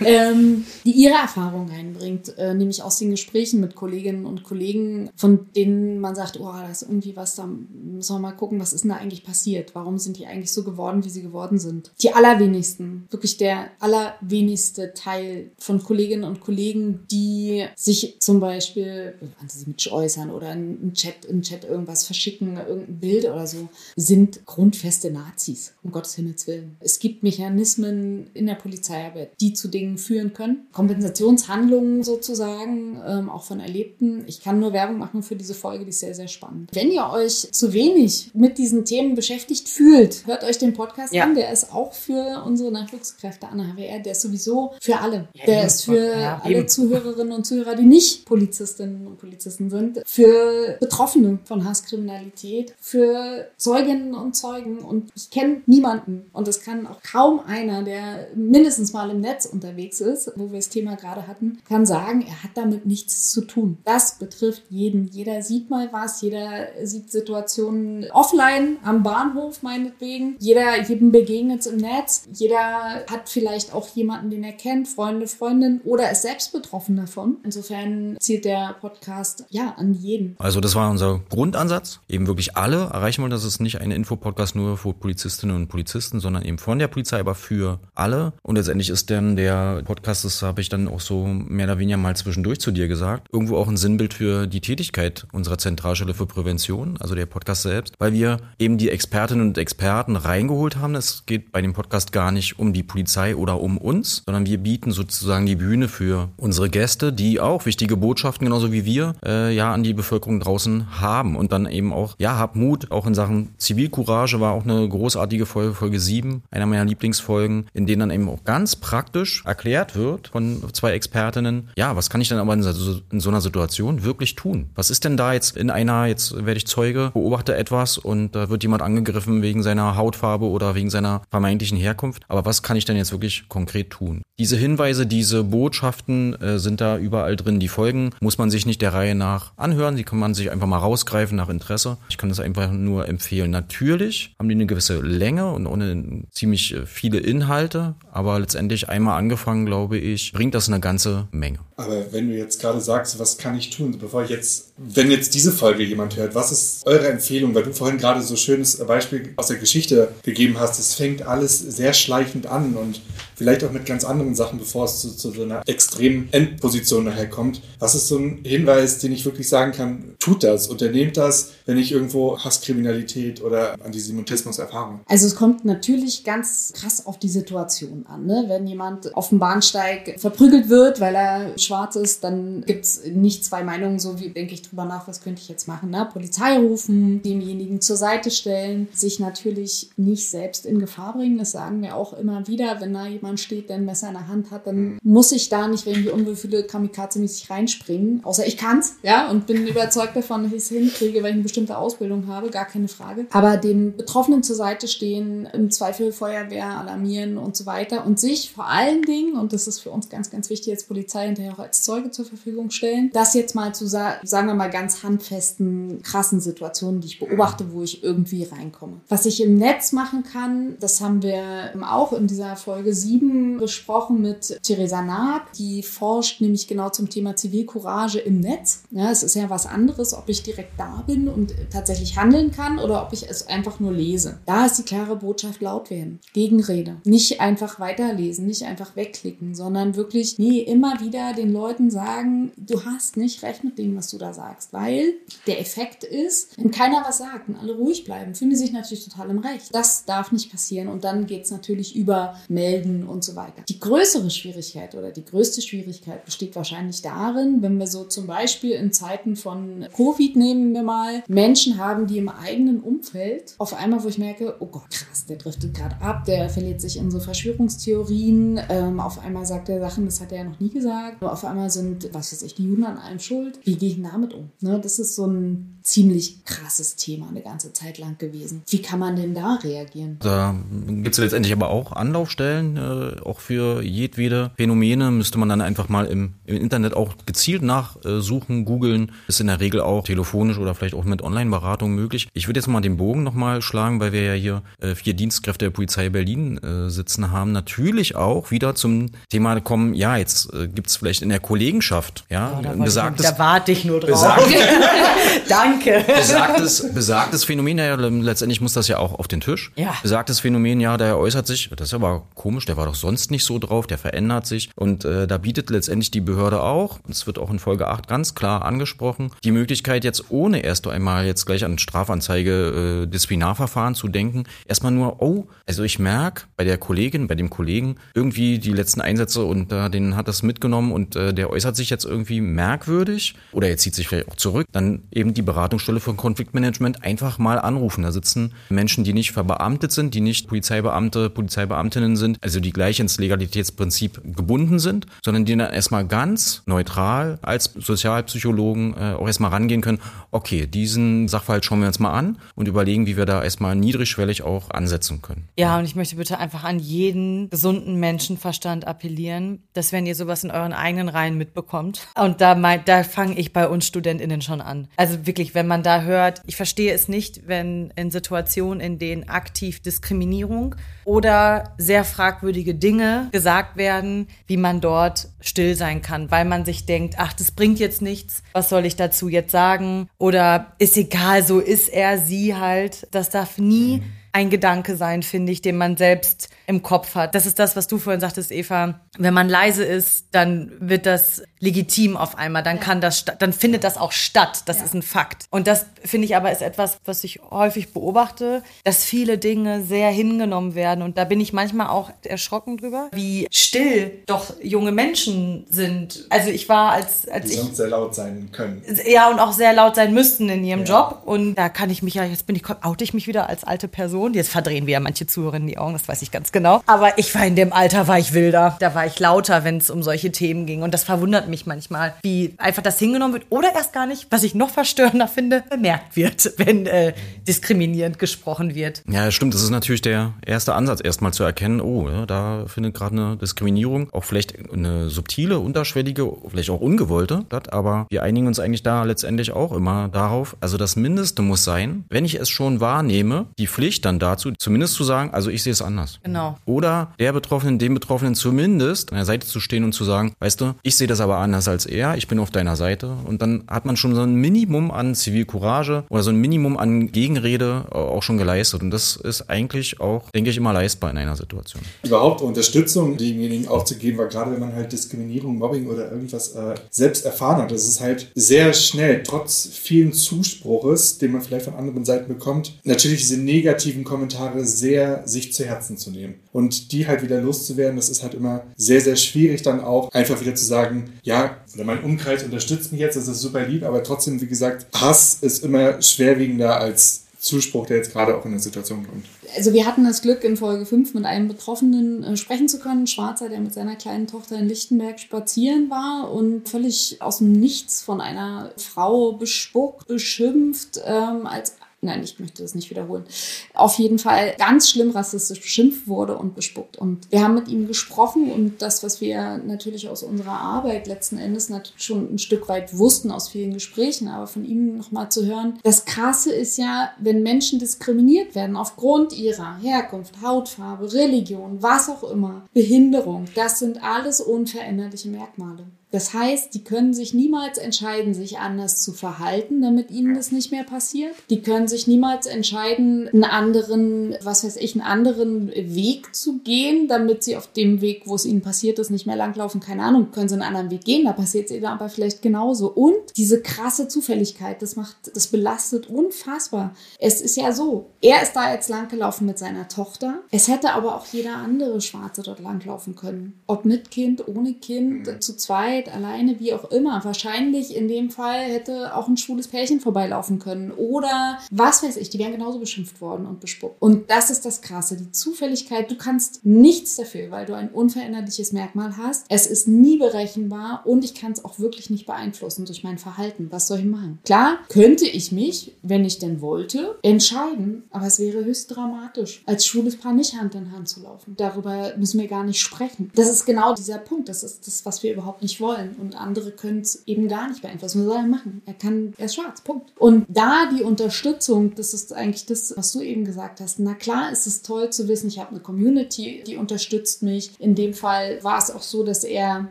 ähm, die ihre Erfahrung einbringt, äh, nämlich aus den Gesprächen mit Kolleginnen und Kollegen Kollegen, von denen man sagt, oh, da ist irgendwie was, da müssen wir mal gucken, was ist denn da eigentlich passiert? Warum sind die eigentlich so geworden, wie sie geworden sind? Die allerwenigsten, wirklich der allerwenigste Teil von Kolleginnen und Kollegen, die sich zum Beispiel antisemitisch äußern oder in Chat, in Chat irgendwas verschicken, irgendein Bild oder so, sind grundfeste Nazis, um Gottes Himmels Willen. Es gibt Mechanismen in der Polizeiarbeit, die zu Dingen führen können. Kompensationshandlungen sozusagen, ähm, auch von Erlebten. Ich kann nur Werbung machen für diese Folge, die ist sehr, sehr spannend. Wenn ihr euch zu wenig mit diesen Themen beschäftigt fühlt, hört euch den Podcast ja. an. Der ist auch für unsere Nachwuchskräfte an der HWR. Der ist sowieso für alle. Ja, der ist für ja, alle Zuhörerinnen und Zuhörer, die nicht Polizistinnen und Polizisten sind, für Betroffene von Hasskriminalität, für Zeuginnen und Zeugen. Und ich kenne niemanden, und das kann auch kaum einer, der mindestens mal im Netz unterwegs ist, wo wir das Thema gerade hatten, kann sagen, er hat damit nichts zu tun. Das betrifft betrifft jeden. Jeder sieht mal was, jeder sieht Situationen offline, am Bahnhof meinetwegen. Jeder, jedem begegnet es im Netz. Jeder hat vielleicht auch jemanden, den er kennt, Freunde, Freundin oder ist selbst betroffen davon. Insofern zielt der Podcast ja an jeden. Also das war unser Grundansatz. Eben wirklich alle erreichen wollen, dass es nicht ein Infopodcast nur für Polizistinnen und Polizisten, sondern eben von der Polizei, aber für alle. Und letztendlich ist dann der Podcast, das habe ich dann auch so mehr oder weniger mal zwischendurch zu dir gesagt, irgendwo auch ein Sinnbild für die Tätigkeit unserer Zentralstelle für Prävention, also der Podcast selbst, weil wir eben die Expertinnen und Experten reingeholt haben. Es geht bei dem Podcast gar nicht um die Polizei oder um uns, sondern wir bieten sozusagen die Bühne für unsere Gäste, die auch wichtige Botschaften, genauso wie wir, äh, ja, an die Bevölkerung draußen haben. Und dann eben auch, ja, hab Mut, auch in Sachen Zivilcourage war auch eine großartige Folge, Folge 7, einer meiner Lieblingsfolgen, in denen dann eben auch ganz praktisch erklärt wird von zwei Expertinnen, ja, was kann ich denn aber in so, in so einer Situation wirklich tun? Was ist denn da jetzt in einer, jetzt werde ich Zeuge, beobachte etwas und da wird jemand angegriffen wegen seiner Hautfarbe oder wegen seiner vermeintlichen Herkunft. Aber was kann ich denn jetzt wirklich konkret tun? Diese Hinweise, diese Botschaften äh, sind da überall drin. Die Folgen muss man sich nicht der Reihe nach anhören. Die kann man sich einfach mal rausgreifen nach Interesse. Ich kann das einfach nur empfehlen. Natürlich haben die eine gewisse Länge und ohne ziemlich äh, viele Inhalte, aber letztendlich einmal angefangen, glaube ich, bringt das eine ganze Menge. Aber wenn du jetzt gerade sagst, was kann ich tun, bevor ich jetzt, wenn jetzt diese Folge jemand hört, was ist eure Empfehlung? Weil du vorhin gerade so schönes Beispiel aus der Geschichte gegeben hast. Es fängt alles sehr schleichend an und vielleicht auch mit ganz anderen Sachen, bevor es zu, zu so einer extremen Endposition nachher kommt. Was ist so ein Hinweis, den ich wirklich sagen kann, tut das, unternehmt das, wenn ich irgendwo Hasskriminalität oder Antisemitismus erfahre? Also es kommt natürlich ganz krass auf die Situation an. Ne? Wenn jemand auf dem Bahnsteig verprügelt wird, weil er schwarz ist, dann gibt es nicht zwei Meinungen, so wie denke ich drüber nach, was könnte ich jetzt machen. Ne? Polizei rufen, demjenigen zur Seite stellen, sich natürlich nicht selbst in Gefahr bringen. Das sagen wir auch immer wieder, wenn da jemand steht, der ein Messer in der Hand hat, dann muss ich da nicht irgendwie unbefühle Kamikaze-mäßig reinspringen. Außer ich kann's, ja, und bin überzeugt davon, dass ich es hinkriege, weil ich eine bestimmte Ausbildung habe, gar keine Frage. Aber den Betroffenen zur Seite stehen, im Zweifel Feuerwehr alarmieren und so weiter und sich vor allen Dingen, und das ist für uns ganz, ganz wichtig, als Polizei hinterher auch als Zeuge zur Verfügung stellen, das jetzt mal zu, sagen wir mal, ganz handfesten, krassen Situationen, die ich beobachte, wo ich irgendwie reinkomme. Was ich im Netz machen kann, das haben wir auch in dieser Folge 7 besprochen mit Theresa Naab, die forscht nämlich genau zum Thema Zivilcourage im Netz. Ja, es ist ja was anderes, ob ich direkt da bin und tatsächlich handeln kann oder ob ich es einfach nur lese. Da ist die klare Botschaft laut werden. Gegenrede. Nicht einfach weiterlesen, nicht einfach wegklicken, sondern wirklich, nee, immer wieder den Leuten sagen, du hast nicht recht mit dem, was du da sagst. Weil der Effekt ist, wenn keiner was sagt und alle ruhig bleiben, fühlen die sich natürlich total im Recht. Das darf nicht passieren und dann geht es natürlich über Melden und so weiter. Die größere Schwierigkeit oder die größte Schwierigkeit besteht wahrscheinlich darin, wenn wir so zum Beispiel in Zeiten von Covid nehmen wir mal, Menschen haben, die im eigenen Umfeld auf einmal, wo ich merke, oh Gott, krass, der driftet gerade ab, der verliert sich in so Verschwörungstheorien, ähm, auf einmal sagt er Sachen, das hat er ja noch nie gesagt, auf einmal sind, was weiß ich, die Juden an allem schuld. Wie gehe ich damit um? Ne, das ist so ein ziemlich krasses Thema eine ganze Zeit lang gewesen. Wie kann man denn da reagieren? Da gibt es letztendlich aber auch Anlaufstellen, äh, auch für jedwede Phänomene müsste man dann einfach mal im, im Internet auch gezielt nachsuchen, googeln. Ist in der Regel auch telefonisch oder vielleicht auch mit Online-Beratung möglich. Ich würde jetzt mal den Bogen nochmal schlagen, weil wir ja hier äh, vier Dienstkräfte der Polizei Berlin äh, sitzen haben. Natürlich auch wieder zum Thema kommen, ja, jetzt äh, gibt es vielleicht in der Kollegenschaft, ja, Oh, da, besagtes, da warte ich nur drauf. Besagt, Danke. besagtes, besagtes Phänomen, ja, letztendlich muss das ja auch auf den Tisch. Ja. Besagtes Phänomen, ja, der äußert sich, das ist aber komisch, der war doch sonst nicht so drauf, der verändert sich. Und äh, da bietet letztendlich die Behörde auch, und es wird auch in Folge 8 ganz klar angesprochen, die Möglichkeit jetzt ohne erst einmal jetzt gleich an Strafanzeige, äh, Disziplinarverfahren zu denken, erstmal nur, oh, also ich merke bei der Kollegin, bei dem Kollegen irgendwie die letzten Einsätze und äh, den hat das mitgenommen und äh, der äußert sich jetzt irgendwie merkwürdig oder er zieht sich vielleicht auch zurück, dann eben die Beratungsstelle für Konfliktmanagement einfach mal anrufen. Da sitzen Menschen, die nicht verbeamtet sind, die nicht Polizeibeamte, Polizeibeamtinnen sind, also die gleich ins Legalitätsprinzip gebunden sind, sondern die dann erstmal ganz neutral als Sozialpsychologen äh, auch erstmal rangehen können, okay, diesen Sachverhalt schauen wir uns mal an und überlegen, wie wir da erstmal niedrigschwellig auch ansetzen können. Ja, und ich möchte bitte einfach an jeden gesunden Menschenverstand appellieren, dass wenn ihr sowas in euren eigenen Reihen mitbekommt, und da, da fange ich bei uns StudentInnen schon an. Also wirklich, wenn man da hört, ich verstehe es nicht, wenn in Situationen, in denen aktiv Diskriminierung oder sehr fragwürdige Dinge gesagt werden, wie man dort still sein kann, weil man sich denkt, ach, das bringt jetzt nichts, was soll ich dazu jetzt sagen? Oder ist egal, so ist er, sie halt. Das darf nie ein Gedanke sein, finde ich, den man selbst im Kopf hat. Das ist das, was du vorhin sagtest, Eva. Wenn man leise ist, dann wird das legitim auf einmal. Dann kann das, dann findet das auch statt. Das ist ein Fakt. Und das finde ich aber ist etwas, was ich häufig beobachte, dass viele Dinge sehr hingenommen werden. Und da bin ich manchmal auch erschrocken drüber, wie still doch junge Menschen sind. Also ich war als, als Die ich sonst sehr laut sein können. ja, und auch sehr laut sein müssten in ihrem Job. Und da kann ich mich ja, jetzt bin ich, oute ich mich wieder als alte Person. Jetzt verdrehen wir ja manche Zuhörerinnen die Augen, das weiß ich ganz genau. Aber ich war in dem Alter, war ich wilder. Da war ich lauter, wenn es um solche Themen ging. Und das verwundert mich manchmal, wie einfach das hingenommen wird oder erst gar nicht, was ich noch verstörender finde, bemerkt wird, wenn äh, diskriminierend gesprochen wird. Ja, stimmt. Das ist natürlich der erste Ansatz, erstmal zu erkennen, oh, ja, da findet gerade eine Diskriminierung, auch vielleicht eine subtile, unterschwellige, vielleicht auch ungewollte, statt. Aber wir einigen uns eigentlich da letztendlich auch immer darauf. Also das Mindeste muss sein, wenn ich es schon wahrnehme, die Pflicht dann dazu, zumindest zu sagen, also ich sehe es anders. Genau. Oder der Betroffenen, dem Betroffenen zumindest an der Seite zu stehen und zu sagen, weißt du, ich sehe das aber anders als er, ich bin auf deiner Seite. Und dann hat man schon so ein Minimum an Zivilcourage oder so ein Minimum an Gegenrede äh, auch schon geleistet. Und das ist eigentlich auch, denke ich, immer leistbar in einer Situation. Überhaupt Unterstützung demjenigen auch zu geben, weil gerade wenn man halt Diskriminierung, Mobbing oder irgendwas äh, selbst erfahren hat, das ist halt sehr schnell, trotz vielen Zuspruches, den man vielleicht von anderen Seiten bekommt, natürlich diese negativen Kommentare sehr sich zu Herzen zu nehmen. Und die halt wieder loszuwerden, das ist halt immer sehr, sehr schwierig dann auch einfach wieder zu sagen, ja, mein Umkreis unterstützt mich jetzt, das ist super lieb, aber trotzdem, wie gesagt, Hass ist immer schwerwiegender als Zuspruch, der jetzt gerade auch in der Situation kommt. Also wir hatten das Glück, in Folge 5 mit einem Betroffenen äh, sprechen zu können, Schwarzer, der mit seiner kleinen Tochter in Lichtenberg spazieren war und völlig aus dem Nichts von einer Frau bespuckt, beschimpft, ähm, als nein, ich möchte das nicht wiederholen, auf jeden Fall ganz schlimm rassistisch beschimpft wurde und bespuckt. Und wir haben mit ihm gesprochen und das, was wir natürlich aus unserer Arbeit letzten Endes natürlich schon ein Stück weit wussten aus vielen Gesprächen, aber von ihm nochmal zu hören, das Krasse ist ja, wenn Menschen diskriminiert werden aufgrund ihrer Herkunft, Hautfarbe, Religion, was auch immer, Behinderung, das sind alles unveränderliche Merkmale. Das heißt, die können sich niemals entscheiden, sich anders zu verhalten, damit ihnen das nicht mehr passiert. Die können sich niemals entscheiden, einen anderen, was weiß ich, einen anderen Weg zu gehen, damit sie auf dem Weg, wo es ihnen passiert ist, nicht mehr langlaufen. Keine Ahnung, können sie einen anderen Weg gehen, da passiert es ihnen aber vielleicht genauso. Und diese krasse Zufälligkeit, das macht, das belastet unfassbar. Es ist ja so, er ist da jetzt langgelaufen mit seiner Tochter. Es hätte aber auch jeder andere Schwarze dort langlaufen können. Ob mit Kind, ohne Kind, mhm. zu zweit Zeit, alleine, wie auch immer. Wahrscheinlich in dem Fall hätte auch ein schwules Pärchen vorbeilaufen können. Oder was weiß ich, die wären genauso beschimpft worden und bespuckt. Und das ist das Krasse, die Zufälligkeit. Du kannst nichts dafür, weil du ein unveränderliches Merkmal hast. Es ist nie berechenbar und ich kann es auch wirklich nicht beeinflussen durch mein Verhalten. Was soll ich machen? Klar, könnte ich mich, wenn ich denn wollte, entscheiden, aber es wäre höchst dramatisch, als schwules Paar nicht Hand in Hand zu laufen. Darüber müssen wir gar nicht sprechen. Das ist genau dieser Punkt. Das ist das, was wir überhaupt nicht wollen wollen und andere können es eben gar nicht beeinflussen. Was soll er machen? Er kann, er ist schwarz, Punkt. Und da die Unterstützung, das ist eigentlich das, was du eben gesagt hast. Na klar ist es toll zu wissen, ich habe eine Community, die unterstützt mich. In dem Fall war es auch so, dass er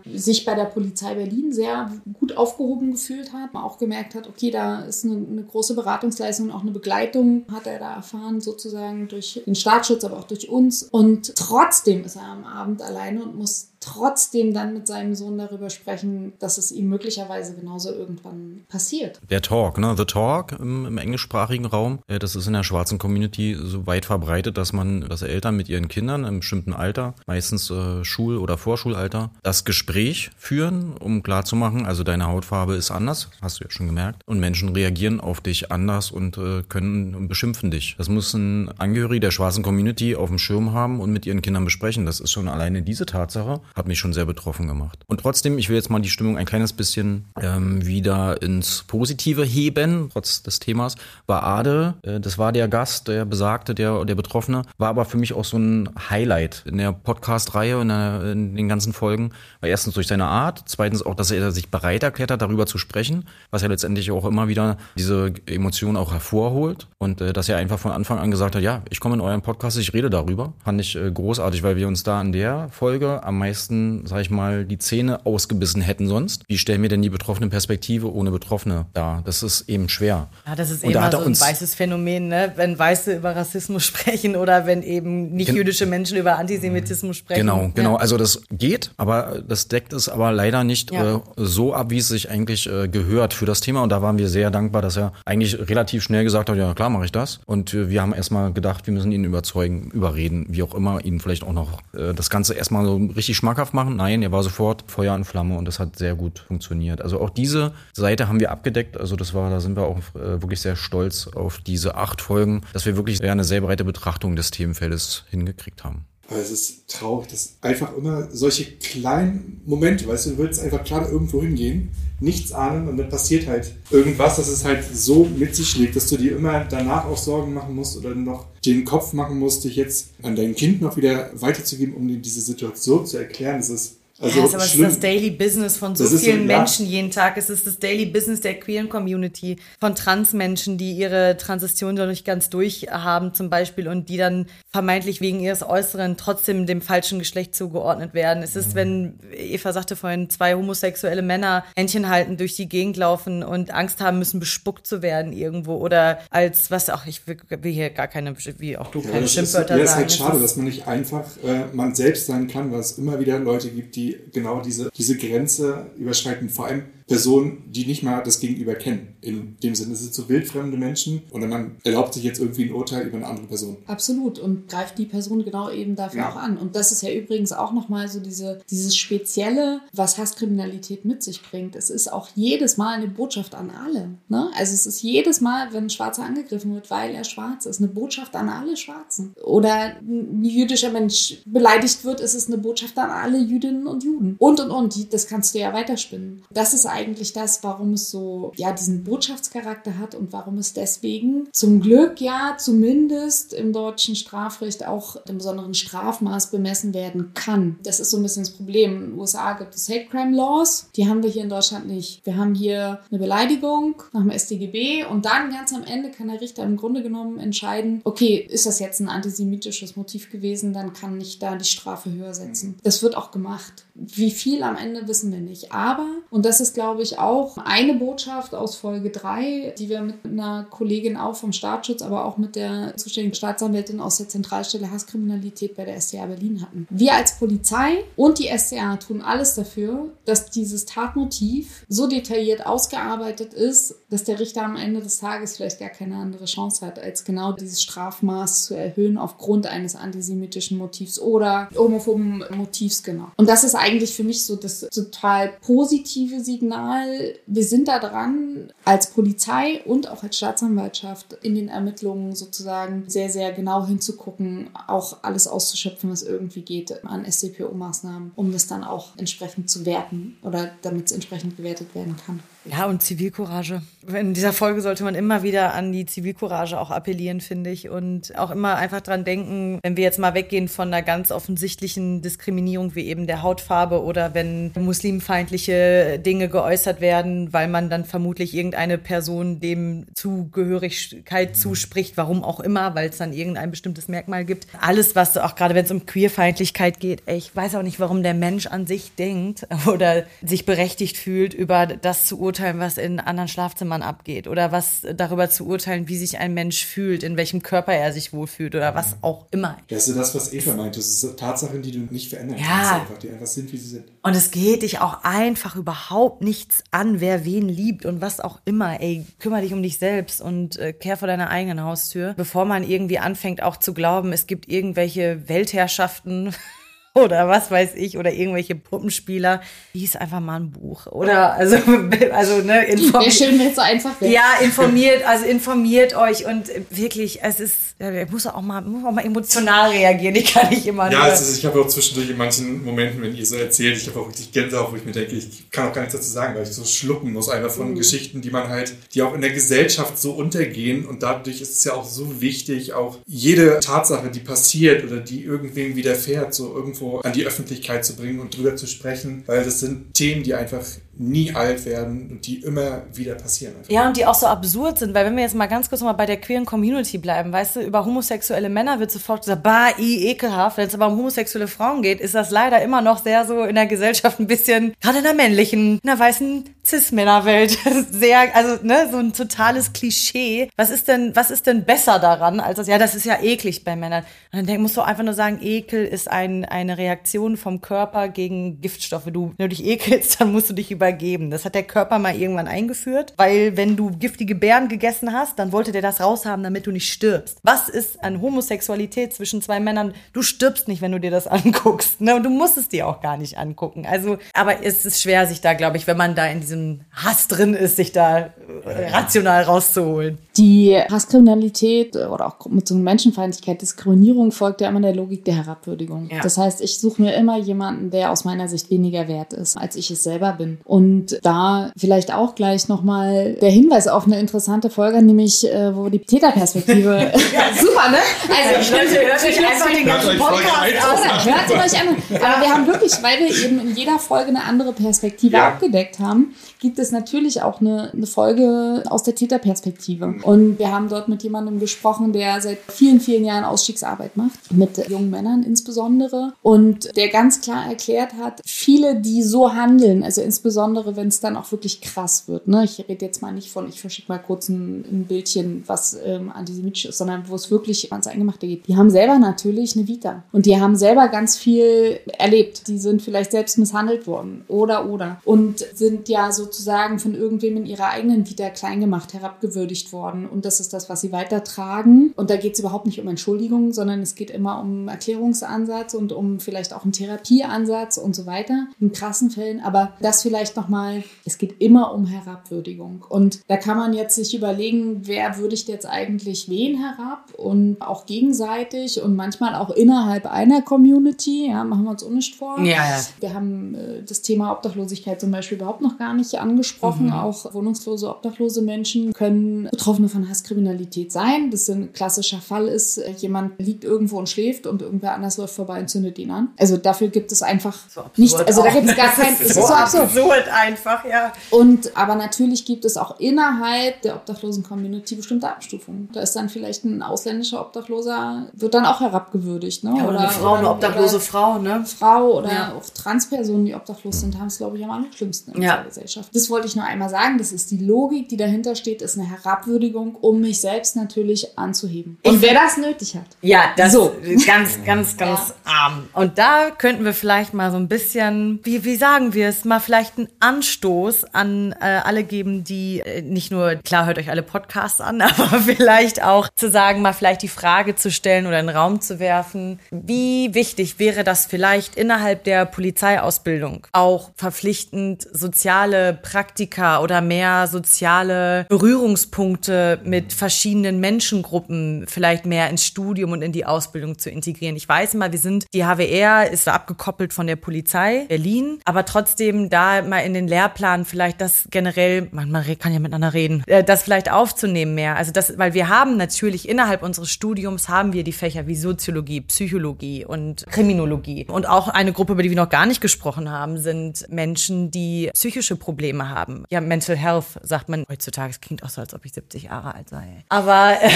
sich bei der Polizei Berlin sehr gut aufgehoben gefühlt hat. Man auch gemerkt hat, okay, da ist eine, eine große Beratungsleistung, auch eine Begleitung hat er da erfahren, sozusagen durch den Staatsschutz, aber auch durch uns. Und trotzdem ist er am Abend alleine und muss trotzdem dann mit seinem Sohn darüber sprechen, dass es ihm möglicherweise genauso irgendwann passiert. Der Talk, ne? The Talk im, im englischsprachigen Raum, äh, das ist in der schwarzen Community so weit verbreitet, dass man, dass Eltern mit ihren Kindern im bestimmten Alter, meistens äh, Schul- oder Vorschulalter, das Gespräch führen, um klarzumachen, also deine Hautfarbe ist anders, hast du ja schon gemerkt, und Menschen reagieren auf dich anders und äh, können und beschimpfen dich. Das muss ein Angehöriger der schwarzen Community auf dem Schirm haben und mit ihren Kindern besprechen. Das ist schon alleine diese Tatsache hat mich schon sehr betroffen gemacht. Und trotzdem, ich will jetzt mal die Stimmung ein kleines bisschen ähm, wieder ins Positive heben, trotz des Themas. War Ade, äh, das war der Gast, der Besagte, der, der Betroffene, war aber für mich auch so ein Highlight in der Podcast-Reihe, in, in den ganzen Folgen. Weil erstens durch seine Art, zweitens auch, dass er sich bereit erklärt hat, darüber zu sprechen, was ja letztendlich auch immer wieder diese Emotionen auch hervorholt. Und äh, dass er einfach von Anfang an gesagt hat, ja, ich komme in euren Podcast, ich rede darüber. Fand ich äh, großartig, weil wir uns da in der Folge am meisten meisten, sag ich mal, die Zähne ausgebissen hätten sonst. Wie stellen wir denn die betroffene Perspektive ohne Betroffene dar? Das ist eben schwer. Ja, das ist eben da so ein weißes Phänomen, ne? wenn Weiße über Rassismus sprechen oder wenn eben nicht jüdische Menschen über Antisemitismus sprechen. Genau, genau. Ja. Also das geht, aber das deckt es aber leider nicht ja. äh, so ab, wie es sich eigentlich äh, gehört für das Thema. Und da waren wir sehr dankbar, dass er eigentlich relativ schnell gesagt hat, ja klar mache ich das. Und äh, wir haben erstmal gedacht, wir müssen ihn überzeugen, überreden, wie auch immer, ihn vielleicht auch noch äh, das Ganze erstmal so richtig schmackhaft schmackhaft machen. Nein, er war sofort Feuer und Flamme und das hat sehr gut funktioniert. Also auch diese Seite haben wir abgedeckt. Also das war, da sind wir auch äh, wirklich sehr stolz auf diese acht Folgen, dass wir wirklich eine sehr breite Betrachtung des Themenfeldes hingekriegt haben. Aber es ist traurig, dass einfach immer solche kleinen Momente, weißt du, du willst einfach klar irgendwo hingehen, nichts ahnen und dann passiert halt irgendwas, dass es halt so mit sich schlägt, dass du dir immer danach auch Sorgen machen musst oder noch den Kopf machen musst, dich jetzt an dein Kind noch wieder weiterzugeben, um dir diese Situation zu erklären. Das ist also ja, aber es ist das Daily Business von so vielen so, ja. Menschen jeden Tag. Es ist das Daily Business der queeren Community, von Transmenschen, die ihre Transition noch nicht ganz durch haben zum Beispiel und die dann vermeintlich wegen ihres Äußeren trotzdem dem falschen Geschlecht zugeordnet werden. Es ist, mhm. wenn Eva sagte vorhin, zwei homosexuelle Männer Händchen halten, durch die Gegend laufen und Angst haben müssen, bespuckt zu werden irgendwo oder als, was auch, ich will, hier gar keine, wie auch du, ja, keine Schimpfwörter sagen. Ja, es ist halt schade, dass man nicht einfach äh, man selbst sein kann, weil es immer wieder Leute gibt, die genau diese, diese Grenze überschreiten. Vor allem Personen, die nicht mal das Gegenüber kennen. In dem Sinne, es sind so wildfremde Menschen und man erlaubt sich jetzt irgendwie ein Urteil über eine andere Person. Absolut und greift die Person genau eben dafür Ja. auch an. Und das ist ja übrigens auch nochmal so diese, dieses Spezielle, was Hasskriminalität mit sich bringt. Es ist auch jedes Mal eine Botschaft an alle. Ne? Also es ist jedes Mal, wenn ein Schwarzer angegriffen wird, weil er schwarz ist, eine Botschaft an alle Schwarzen. Oder ein jüdischer Mensch beleidigt wird, ist es eine Botschaft an alle Jüdinnen und Juden. Und, und, und. Das kannst du ja weiterspinnen. Das ist eigentlich das, warum es so, ja, diesen Botschaftscharakter hat und warum es deswegen zum Glück ja zumindest im deutschen Strafrecht auch im besonderen Strafmaß bemessen werden kann. Das ist so ein bisschen das Problem. In den USA gibt es Hate Crime Laws. Die haben wir hier in Deutschland nicht. Wir haben hier eine Beleidigung nach dem StGB und dann ganz am Ende kann der Richter im Grunde genommen entscheiden, okay, ist das jetzt ein antisemitisches Motiv gewesen, dann kann ich da die Strafe höher setzen. Das wird auch gemacht. Wie viel am Ende wissen wir nicht. Aber, und das ist, glaube ich, auch eine Botschaft aus Folge 3, die wir mit einer Kollegin auch vom Staatsschutz, aber auch mit der zuständigen Staatsanwältin aus der Zentralstelle Hasskriminalität bei der SDA Berlin hatten. Wir als Polizei und die SDA tun alles dafür, dass dieses Tatmotiv so detailliert ausgearbeitet ist, dass der Richter am Ende des Tages vielleicht gar keine andere Chance hat, als genau dieses Strafmaß zu erhöhen aufgrund eines antisemitischen Motivs oder homophoben Motivs, genau. Und das ist eigentlich für mich so das total positive Signal. Wir sind da dran, als Polizei und auch als Staatsanwaltschaft in den Ermittlungen sozusagen sehr, sehr genau hinzugucken, auch alles auszuschöpfen, was irgendwie geht an SCPO-Maßnahmen, um das dann auch entsprechend zu werten oder damit es entsprechend gewertet werden kann. Ja, und Zivilcourage. In dieser Folge sollte man immer wieder an die Zivilcourage auch appellieren, finde ich. Und auch immer einfach dran denken, wenn wir jetzt mal weggehen von einer ganz offensichtlichen Diskriminierung wie eben der Hautfarbe oder wenn muslimfeindliche Dinge geäußert werden, weil man dann vermutlich irgendeine Person dem Zugehörigkeit zuspricht, warum auch immer, weil es dann irgendein bestimmtes Merkmal gibt. Alles, was auch gerade wenn es um Queerfeindlichkeit geht, ey, ich weiß auch nicht, warum der Mensch an sich denkt oder sich berechtigt fühlt, über das zu urteilen, was in anderen Schlafzimmern abgeht oder was darüber zu urteilen, wie sich ein Mensch fühlt, in welchem Körper er sich wohlfühlt oder was auch immer. Das ist das, was Eva meinte. Das ist Tatsachen, die du nicht verändern Ja. kannst, einfach, die einfach sind, wie sie sind. Und es geht dich auch einfach überhaupt nichts an, wer wen liebt und was auch immer. Ey, kümmere dich um dich selbst und äh, kehr vor deiner eigenen Haustür, bevor man irgendwie anfängt auch zu glauben, es gibt irgendwelche Weltherrschaften oder was weiß ich oder irgendwelche Puppenspieler. Lies einfach mal ein Buch oder also also ne Wäre informiert. schön, wenn es so einfach wäre. Ja, informiert, also informiert euch und wirklich, es ist, ich muss auch mal, muss auch mal emotional reagieren. Ich kann nicht immer Ja, ist, ich habe auch zwischendurch in manchen Momenten, wenn ihr so erzählt, ich habe auch richtig Gänsehaut, wo ich mir denke, ich kann auch gar nichts dazu sagen, weil ich so schlucken muss, einfach von Geschichten, die man halt, die auch in der Gesellschaft so untergehen und dadurch ist es ja auch so wichtig, auch jede Tatsache, die passiert oder die irgendwem widerfährt, so irgendwo an die Öffentlichkeit zu bringen und drüber zu sprechen, weil das sind Themen, die einfach nie alt werden und die immer wieder passieren. Einfach. Ja, und die auch so absurd sind, weil wenn wir jetzt mal ganz kurz mal bei der queeren Community bleiben, weißt du, über homosexuelle Männer wird sofort gesagt, bah, i, ekelhaft. Wenn es aber um homosexuelle Frauen geht, ist das leider immer noch sehr so in der Gesellschaft ein bisschen, gerade in der männlichen, in der weißen Cis-Männerwelt, sehr, also, ne, so ein totales Klischee. Was ist denn, was ist denn besser daran, als das, ja, das ist ja eklig bei Männern. Und dann musst du einfach nur sagen, Ekel ist ein, eine Reaktion vom Körper gegen Giftstoffe. Du, wenn du dich ekelst, dann musst du dich übergeben. Das hat der Körper mal irgendwann eingeführt, weil wenn du giftige Beeren gegessen hast, dann wollte der das raushaben, damit du nicht stirbst. Was ist an Homosexualität zwischen zwei Männern? Du stirbst nicht, wenn du dir das anguckst. Ne? Und du musst es dir auch gar nicht angucken. Also, aber es ist schwer, sich da, glaube ich, wenn man da in diesem Hass drin ist, sich da äh, rational rauszuholen. Die Hasskriminalität oder auch mit so einer Menschenfeindlichkeit, Diskriminierung folgt ja immer der Logik der Herabwürdigung. Ja. Das heißt, ich suche mir immer jemanden, der aus meiner Sicht weniger wert ist, als ich es selber bin. Und da vielleicht auch gleich nochmal der Hinweis auf eine interessante Folge, nämlich äh, wo die Täterperspektive. Super, ne? Also Leute, hört euch einfach den ganzen Podcast an. Hört sie euch an. Aber wir haben wirklich, weil wir eben in jeder Folge eine andere Perspektive Ja. abgedeckt haben, gibt es natürlich auch eine, eine Folge aus der Täterperspektive. Und wir haben dort mit jemandem gesprochen, der seit vielen, vielen Jahren Ausstiegsarbeit macht, mit jungen Männern insbesondere. Und der ganz klar erklärt hat, viele, die so handeln, also insbesondere wenn es dann auch wirklich krass wird. Ne? Ich rede jetzt mal nicht von, ich verschicke mal kurz ein, ein Bildchen, was ähm, antisemitisch ist, sondern wo es wirklich ans Eingemachte geht. Die haben selber natürlich eine Vita und die haben selber ganz viel erlebt. Die sind vielleicht selbst misshandelt worden oder oder und sind ja sozusagen von irgendwem in ihrer eigenen Vita klein gemacht, herabgewürdigt worden und das ist das, was sie weitertragen. Und da geht es überhaupt nicht um Entschuldigung, sondern es geht immer um Erklärungsansatz und um vielleicht auch einen Therapieansatz und so weiter in krassen Fällen. Aber das vielleicht nochmal, es geht immer um Herabwürdigung. Und da kann man jetzt sich überlegen, wer würdigt jetzt eigentlich wen herab und auch gegenseitig und manchmal auch innerhalb einer Community. Ja, machen wir uns unnicht vor. Ja, ja. Wir haben äh, das Thema Obdachlosigkeit zum Beispiel überhaupt noch gar nicht angesprochen. Mhm. Auch wohnungslose, obdachlose Menschen können Betroffene von Hasskriminalität sein. Das ein klassischer Fall ist, äh, jemand liegt irgendwo und schläft und irgendwer anders läuft vorbei und zündet ihn an. Also dafür gibt es einfach so nicht, also da gibt es gar kein, es ist so absurd. absurd einfach, ja. Und aber natürlich gibt es auch innerhalb der obdachlosen Community bestimmte Abstufungen. Da ist dann vielleicht ein ausländischer Obdachloser, wird dann auch herabgewürdigt, ne? Ja, oder, oder, eine Frau, oder, eine obdachlose Frau, ne? Frau oder ja. auch Transpersonen, die obdachlos sind, haben es, glaube ich, am allerschlimmsten in ja. unserer Gesellschaft. Das wollte ich nur einmal sagen. Das ist die Logik, die dahinter steht, ist eine Herabwürdigung, um mich selbst natürlich anzuheben. Und ich wer das nötig hat. Ja, das so. ganz, ganz, ganz ja. arm. Und da könnten wir vielleicht mal so ein bisschen, wie, wie sagen wir es, mal vielleicht einen Anstoß an äh, alle geben, die äh, nicht nur, klar, hört euch alle Podcasts an, aber vielleicht auch zu sagen, mal vielleicht die Frage zu stellen oder in den Raum zu werfen, wie wichtig wäre das vielleicht innerhalb der Polizeiausbildung auch verpflichtend soziale Praktika oder mehr soziale Berührungspunkte mit verschiedenen Menschengruppen vielleicht mehr ins Studium und in die Ausbildung zu integrieren. Ich weiß mal, wir sind, die HWR ist abgekoppelt von der Polizei Berlin, aber trotzdem da mal in den Lehrplan vielleicht das generell, man, man kann ja miteinander reden, äh, das vielleicht aufzunehmen mehr. Also das, weil wir haben natürlich innerhalb unseres Studiums haben wir die Fächer wie Soziologie, Psychologie und Kriminologie. Und auch eine Gruppe, über die wir noch gar nicht gesprochen haben, sind Menschen, die psychische Probleme haben. Ja, Mental Health sagt man heutzutage, es klingt auch so, als ob ich 70 Jahre alt sei. Aber äh,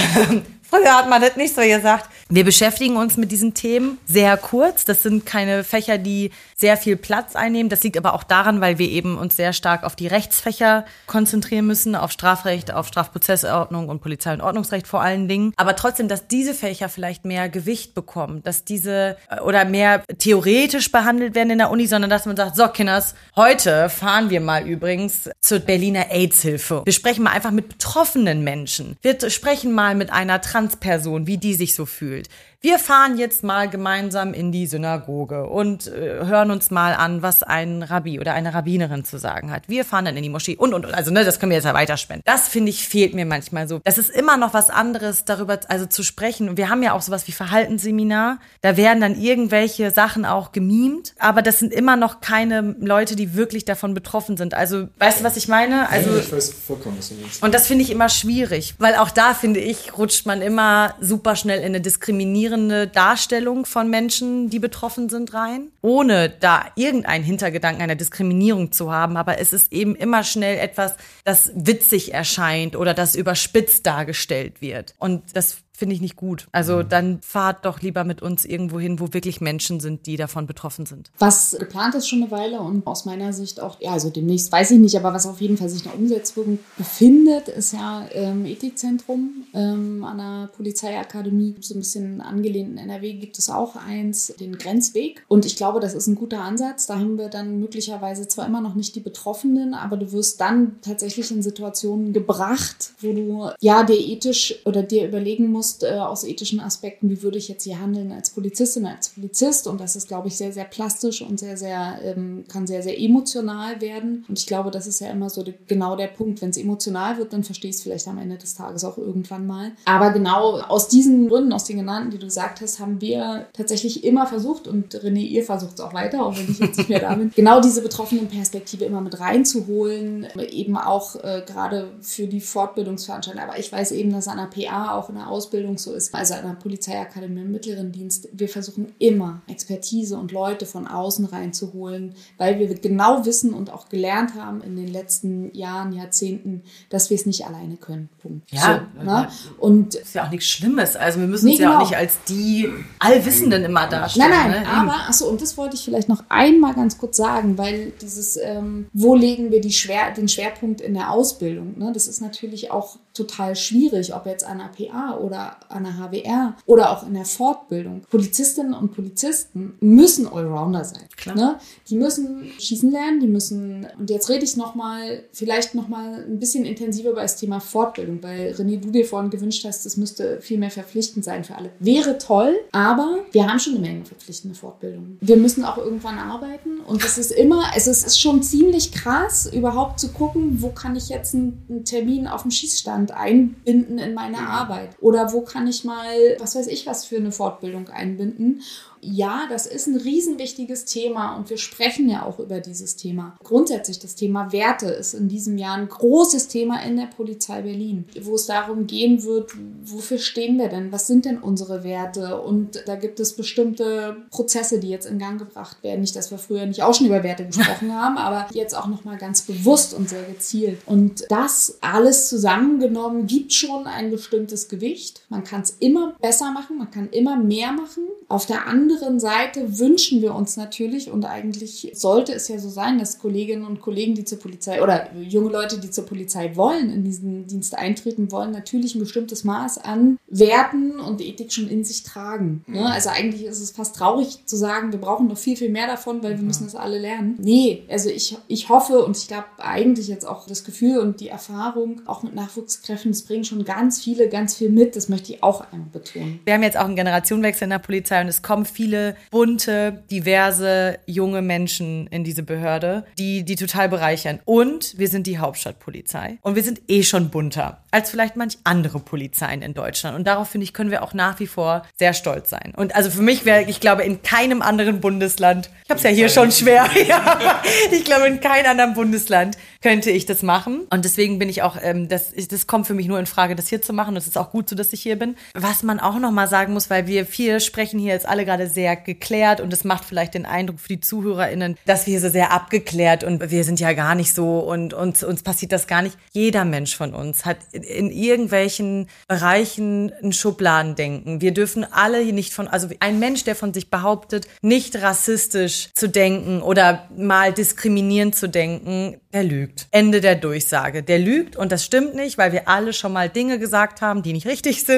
früher hat man das nicht so gesagt. Wir beschäftigen uns mit diesen Themen sehr kurz. Das sind keine Fächer, die sehr viel Platz einnehmen. Das liegt aber auch daran, weil wir eben uns sehr stark auf die Rechtsfächer konzentrieren müssen, auf Strafrecht, auf Strafprozessordnung und Polizei- und Ordnungsrecht vor allen Dingen. Aber trotzdem, dass diese Fächer vielleicht mehr Gewicht bekommen, dass diese äh, oder mehr theoretisch behandelt werden in der Uni, sondern dass man sagt, so Kinders, heute fahren wir mal übrigens zur Berliner AIDS-Hilfe. Wir sprechen mal einfach mit betroffenen Menschen. Wir sprechen mal mit einer Transperson, wie die sich so fühlt wir fahren jetzt mal gemeinsam in die Synagoge und äh, hören uns mal an, was ein Rabbi oder eine Rabbinerin zu sagen hat. Wir fahren dann in die Moschee und, und, und. Also, ne, das können wir jetzt ja weiterspenden. Das, finde ich, fehlt mir manchmal so. Das ist immer noch was anderes, darüber also zu sprechen. Und wir haben ja auch sowas wie Verhaltensseminar. Da werden dann irgendwelche Sachen auch gemimt. Aber das sind immer noch keine Leute, die wirklich davon betroffen sind. Also, weißt du, was ich meine? Also, ich weiß vollkommen, was du meinst. Und das finde ich immer schwierig. Weil auch da, finde ich, rutscht man immer super schnell in eine Diskriminierung diskriminierende Darstellung von Menschen, die betroffen sind, rein, ohne da irgendeinen Hintergedanken einer Diskriminierung zu haben. Aber es ist eben immer schnell etwas, das witzig erscheint oder das überspitzt dargestellt wird. Und das finde ich nicht gut. Also mhm. dann fahrt doch lieber mit uns irgendwo hin, wo wirklich Menschen sind, die davon betroffen sind. Was geplant ist schon eine Weile und aus meiner Sicht auch, ja, also demnächst weiß ich nicht, aber was auf jeden Fall sich eine Umsetzung befindet, ist ja ähm, Ethikzentrum ähm, an der Polizeiakademie. So ein bisschen angelehnt in NRW gibt es auch eins, den Grenzweg. Und ich glaube, das ist ein guter Ansatz. Da haben wir dann möglicherweise zwar immer noch nicht die Betroffenen, aber du wirst dann tatsächlich in Situationen gebracht, wo du ja dir ethisch oder dir überlegen musst, musst, äh, aus ethischen Aspekten, wie würde ich jetzt hier handeln als Polizistin, als Polizist. Und das ist, glaube ich, sehr, sehr plastisch und sehr, sehr, ähm, kann sehr, sehr emotional werden. Und ich glaube, das ist ja immer so die, genau der Punkt. Wenn es emotional wird, dann verstehe ich es vielleicht am Ende des Tages auch irgendwann mal. Aber genau aus diesen Gründen, aus den genannten, die du gesagt hast, haben wir tatsächlich immer versucht, und René, ihr versucht es auch weiter, auch wenn ich jetzt nicht mehr da bin, genau diese betroffenen Perspektive immer mit reinzuholen, eben auch äh, gerade für die Fortbildungsveranstaltung. Aber ich weiß eben, dass an der PA auch in der Ausbildung Ausbildung so ist, also der Polizeiakademie im mittleren Dienst, wir versuchen immer Expertise und Leute von außen reinzuholen, weil wir genau wissen und auch gelernt haben in den letzten Jahren, Jahrzehnten, dass wir es nicht alleine können. Punkt. Ja, so, ne? und ist ja auch nichts Schlimmes. Also wir müssen Nee, uns ja auch genau. nicht als die Allwissenden immer darstellen. Nein, nein, ne? aber, achso, und das wollte ich vielleicht noch einmal ganz kurz sagen, weil dieses, ähm, wo legen wir die Schwer, den Schwerpunkt in der Ausbildung? Ne? Das ist natürlich auch total schwierig, ob jetzt an der PA oder an der HWR oder auch in der Fortbildung. Polizistinnen und Polizisten müssen Allrounder sein. Klar. Ne? Die müssen schießen lernen, die müssen, und jetzt rede ich nochmal, vielleicht nochmal ein bisschen intensiver über das Thema Fortbildung, weil René, du dir vorhin gewünscht hast, das müsste viel mehr verpflichtend sein für alle. Wäre toll, aber wir haben schon eine Menge verpflichtende Fortbildungen. Wir müssen auch irgendwann arbeiten und es ist immer, es ist schon ziemlich krass, überhaupt zu gucken, wo kann ich jetzt einen, einen Termin auf dem Schießstand einbinden in meine Arbeit oder wo kann ich mal, was weiß ich, was für eine Fortbildung einbinden. Ja, das ist ein riesenwichtiges Thema und wir sprechen ja auch über dieses Thema. Grundsätzlich das Thema Werte ist in diesem Jahr ein großes Thema in der Polizei Berlin, wo es darum gehen wird, wofür stehen wir denn? Was sind denn unsere Werte? Und da gibt es bestimmte Prozesse, die jetzt in Gang gebracht werden. Nicht, dass wir früher nicht auch schon über Werte gesprochen haben, aber jetzt auch nochmal ganz bewusst und sehr gezielt. Und das alles zusammengenommen gibt schon ein bestimmtes Gewicht. Man kann es immer besser machen, man kann immer mehr machen. Auf der anderen Seite wünschen wir uns natürlich und eigentlich sollte es ja so sein, dass Kolleginnen und Kollegen, die zur Polizei oder junge Leute, die zur Polizei wollen, in diesen Dienst eintreten wollen, natürlich ein bestimmtes Maß an Werten und Ethik schon in sich tragen. Ne? Also eigentlich ist es fast traurig zu sagen, wir brauchen noch viel, viel mehr davon, weil wir müssen das alle lernen. Nee, also ich, ich hoffe und ich glaube eigentlich jetzt auch das Gefühl und die Erfahrung, auch mit Nachwuchskräften, das bringen schon ganz viele, ganz viel mit. Das möchte ich auch einmal betonen. Wir haben jetzt auch einen Generationenwechsel in der Polizei und es kommen viele bunte, diverse, junge Menschen in diese Behörde, die die total bereichern. Und wir sind die Hauptstadtpolizei. Und wir sind eh schon bunter als vielleicht manch andere Polizeien in Deutschland. Und darauf, finde ich, können wir auch nach wie vor sehr stolz sein. Und also für mich wäre, ich glaube, in keinem anderen Bundesland, ich habe es ja hier schon schwer, ja, ich glaube, in keinem anderen Bundesland könnte ich das machen. Und deswegen bin ich auch, ähm, das, das kommt für mich nur in Frage, das hier zu machen. Und es ist auch gut so, dass ich hier bin. Was man auch noch mal sagen muss, weil wir vier sprechen hier jetzt alle gerade sehr geklärt und es macht vielleicht den Eindruck für die ZuhörerInnen, dass wir so sehr abgeklärt und wir sind ja gar nicht so und uns, uns passiert das gar nicht. Jeder Mensch von uns hat in irgendwelchen Bereichen ein Schubladendenken. Wir dürfen alle hier nicht von, also ein Mensch, der von sich behauptet, nicht rassistisch zu denken oder mal diskriminierend zu denken, der lügt. Ende der Durchsage. Der lügt und das stimmt nicht, weil wir alle schon mal Dinge gesagt haben, die nicht richtig sind,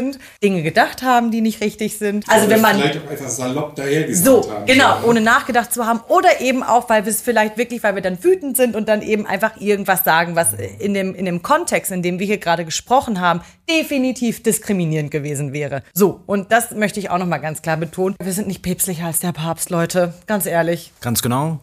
Dinge gedacht haben, die nicht richtig sind. Also Oder wenn man vielleicht auch einfach salopp dahergesagt so, haben. genau, ne? ohne nachgedacht zu haben. Oder eben auch, weil wir es vielleicht wirklich, weil wir dann wütend sind und dann eben einfach irgendwas sagen, was in dem, in dem Kontext, in dem wir hier gerade gesprochen haben, definitiv diskriminierend gewesen wäre. So, und das möchte ich auch nochmal ganz klar betonen. Wir sind nicht päpstlicher als der Papst, Leute. Ganz ehrlich. Ganz genau.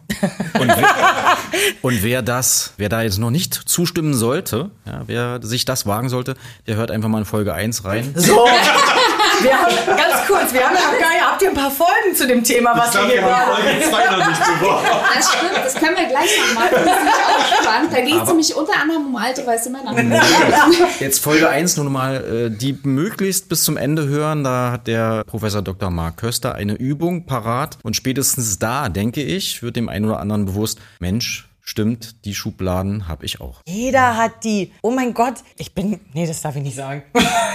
Und wer, und wer das, wer da jetzt noch nicht zustimmen sollte, ja, wer sich das wagen sollte, der hört einfach mal in Folge 1 rein. So. Wir haben, ganz kurz, wir haben ja gar nicht, habt ihr ein paar Folgen zu dem Thema, was Ich wir glaube, hier wir haben? Folge 2 noch nicht beworben. Das stimmt, das können wir gleich noch machen. Das ist auch spannend. Da geht es nämlich unter anderem um alte weiße Männer. Jetzt Folge 1 nur mal, äh, die möglichst bis zum Ende hören. Da hat der Professor Dr. Mark Köster eine Übung parat. Und spätestens da, denke ich, wird dem einen oder anderen bewusst, Mensch, stimmt, die Schubladen habe ich auch. Jeder hat die. Oh mein Gott, ich bin. Nee, das darf ich nicht sagen.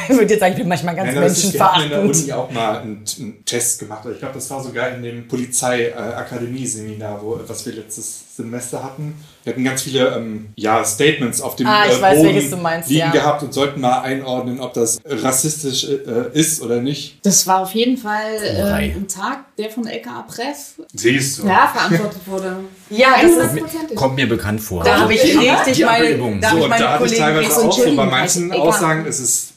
ich würde jetzt sagen, ich bin manchmal ganz Ja, ist, wir hatten in der menschenverachtend. Uni auch mal einen, einen Test gemacht. Ich glaube, das war sogar in dem Polizei-Akademie-Seminar, wo was wir letztes Semester hatten. Wir hatten ganz viele ähm, ja, Statements auf dem Ah, ich äh, weiß, Boden welches du meinst, liegen ja. gehabt und sollten mal einordnen, ob das rassistisch äh, ist oder nicht. Das war auf jeden Fall äh, ein Tag, der von LKA Preff Siehst du. ja, verantwortet wurde. Ja, das ist. 100%. Kommt mir bekannt vor. Da habe ich richtig meine. Da So, habe ich und meine da hatte ich teilweise auch so bei manchen also. Aussagen ist es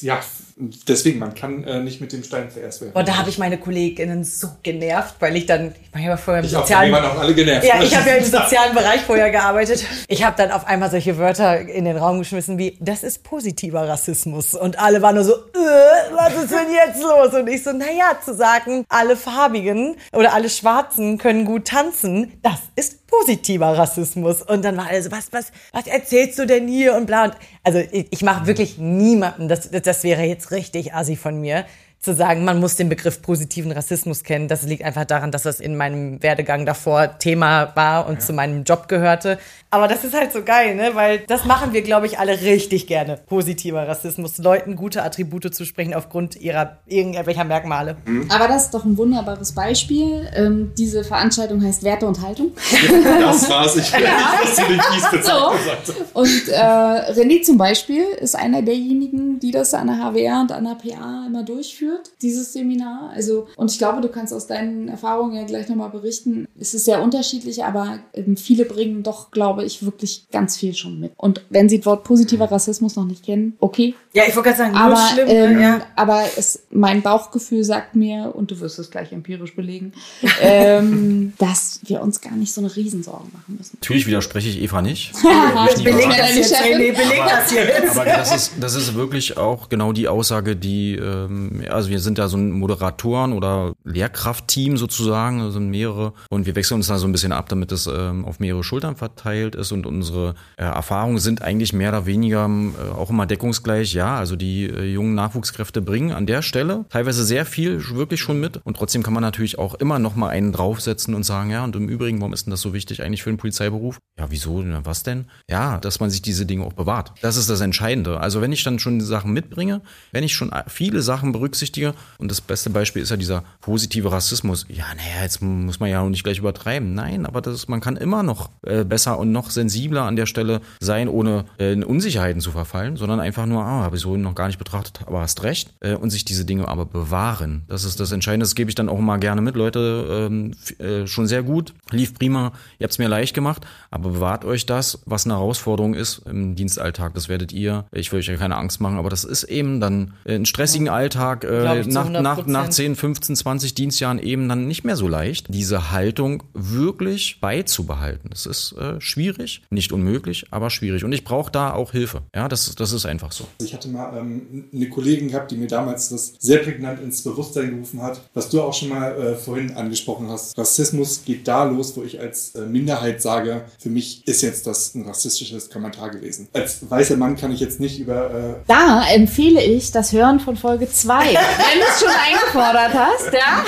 ja deswegen, man kann äh, nicht mit dem Stein zuerst werden. Und da habe ich meine KollegInnen so genervt, weil ich dann, ich war ja vorher im ich sozialen. waren auch alle genervt. Ja, ich habe ja im sozialen Bereich vorher gearbeitet. Ich habe dann auf einmal solche Wörter in den Raum geschmissen wie, das ist positiver Rassismus. Und alle waren nur so, äh, was ist denn jetzt los? Und ich so, naja, zu sagen, alle Farbigen oder alle Schwarzen können gut tanzen, das ist positiver Rassismus. Und dann war also, was, was, was erzählst du denn hier und bla. Und also ich, ich mache wirklich niemanden, das, das wäre jetzt richtig assi von mir, zu sagen, man muss den Begriff positiven Rassismus kennen. Das liegt einfach daran, dass das in meinem Werdegang davor Thema war und ja. zu meinem Job gehörte. Aber das ist halt so geil, ne? Weil das machen wir, glaube ich, alle richtig gerne. Positiver Rassismus, Leuten gute Attribute zu sprechen aufgrund ihrer irgendwelcher Merkmale. Mhm. Aber das ist doch ein wunderbares Beispiel. Ähm, diese Veranstaltung heißt Werte und Haltung. das war's. Ich weiß, ja. den Kies so. gesagt Und äh, René zum Beispiel ist einer derjenigen, die das an der HWR und an der PA immer durchführt, dieses Seminar. Also, und ich glaube, du kannst aus deinen Erfahrungen ja gleich nochmal berichten. Es ist sehr unterschiedlich, aber ähm, viele bringen doch, glaube ich, wirklich ganz viel schon mit. Und wenn Sie das Wort positiver Rassismus noch nicht kennen, okay. Ja, ich wollte gerade sagen, aber, schlimm, ähm, ja. aber es, mein Bauchgefühl sagt mir, und du wirst es gleich empirisch belegen, ähm, dass wir uns gar nicht so eine Riesensorgen machen müssen. Natürlich widerspreche ich Eva nicht. ich beleg das jetzt, nee, beleg das jetzt. Aber das ist, das ist wirklich auch genau die Aussage, die, ähm, also wir sind da so ein Moderatoren oder Lehrkraftteam sozusagen, also mehrere, und wir wechseln uns da so ein bisschen ab, damit es ähm, auf mehrere Schultern verteilt ist und unsere äh, Erfahrungen sind eigentlich mehr oder weniger äh, auch immer deckungsgleich. Ja, also die äh, jungen Nachwuchskräfte bringen an der Stelle teilweise sehr viel wirklich schon mit und trotzdem kann man natürlich auch immer noch mal einen draufsetzen und sagen, ja, und im Übrigen, warum ist denn das so wichtig eigentlich für den Polizeiberuf? Ja, wieso? Na, was denn? Ja, dass man sich diese Dinge auch bewahrt. Das ist das Entscheidende. Also wenn ich dann schon die Sachen mitbringe, wenn ich schon viele Sachen berücksichtige und das beste Beispiel ist ja dieser positive Rassismus. Ja, naja, jetzt muss man ja auch nicht gleich übertreiben. Nein, aber das, ist, man kann immer noch äh, besser und noch sensibler an der Stelle sein, ohne äh, in Unsicherheiten zu verfallen, sondern einfach nur, ah, habe ich so noch gar nicht betrachtet, aber hast recht, äh, und sich diese Dinge aber bewahren. Das ist das Entscheidende, das gebe ich dann auch immer gerne mit. Leute, ähm, äh, schon sehr gut, lief prima, ihr habt es mir leicht gemacht, aber bewahrt euch das, was eine Herausforderung ist im Dienstalltag. Das werdet ihr, ich will euch ja keine Angst machen, aber das ist eben dann ein stressigen Alltag, äh, nach, nach, nach 10, 15, 20 Dienstjahren eben dann nicht mehr so leicht, diese Haltung wirklich beizubehalten. Das ist äh, schwierig schwierig, nicht unmöglich, aber schwierig. Und ich brauche da auch Hilfe. Ja, das, das ist einfach so. Ich hatte mal ähm, eine Kollegin gehabt, die mir damals das sehr prägnant ins Bewusstsein gerufen hat, was du auch schon mal äh, vorhin angesprochen hast. Rassismus geht da los, wo ich als äh, Minderheit sage, für mich ist jetzt das ein rassistisches Kommentar gewesen. Als weißer Mann kann ich jetzt nicht über... Äh da empfehle ich das Hören von Folge 2, wenn du es schon eingefordert hast. Ja?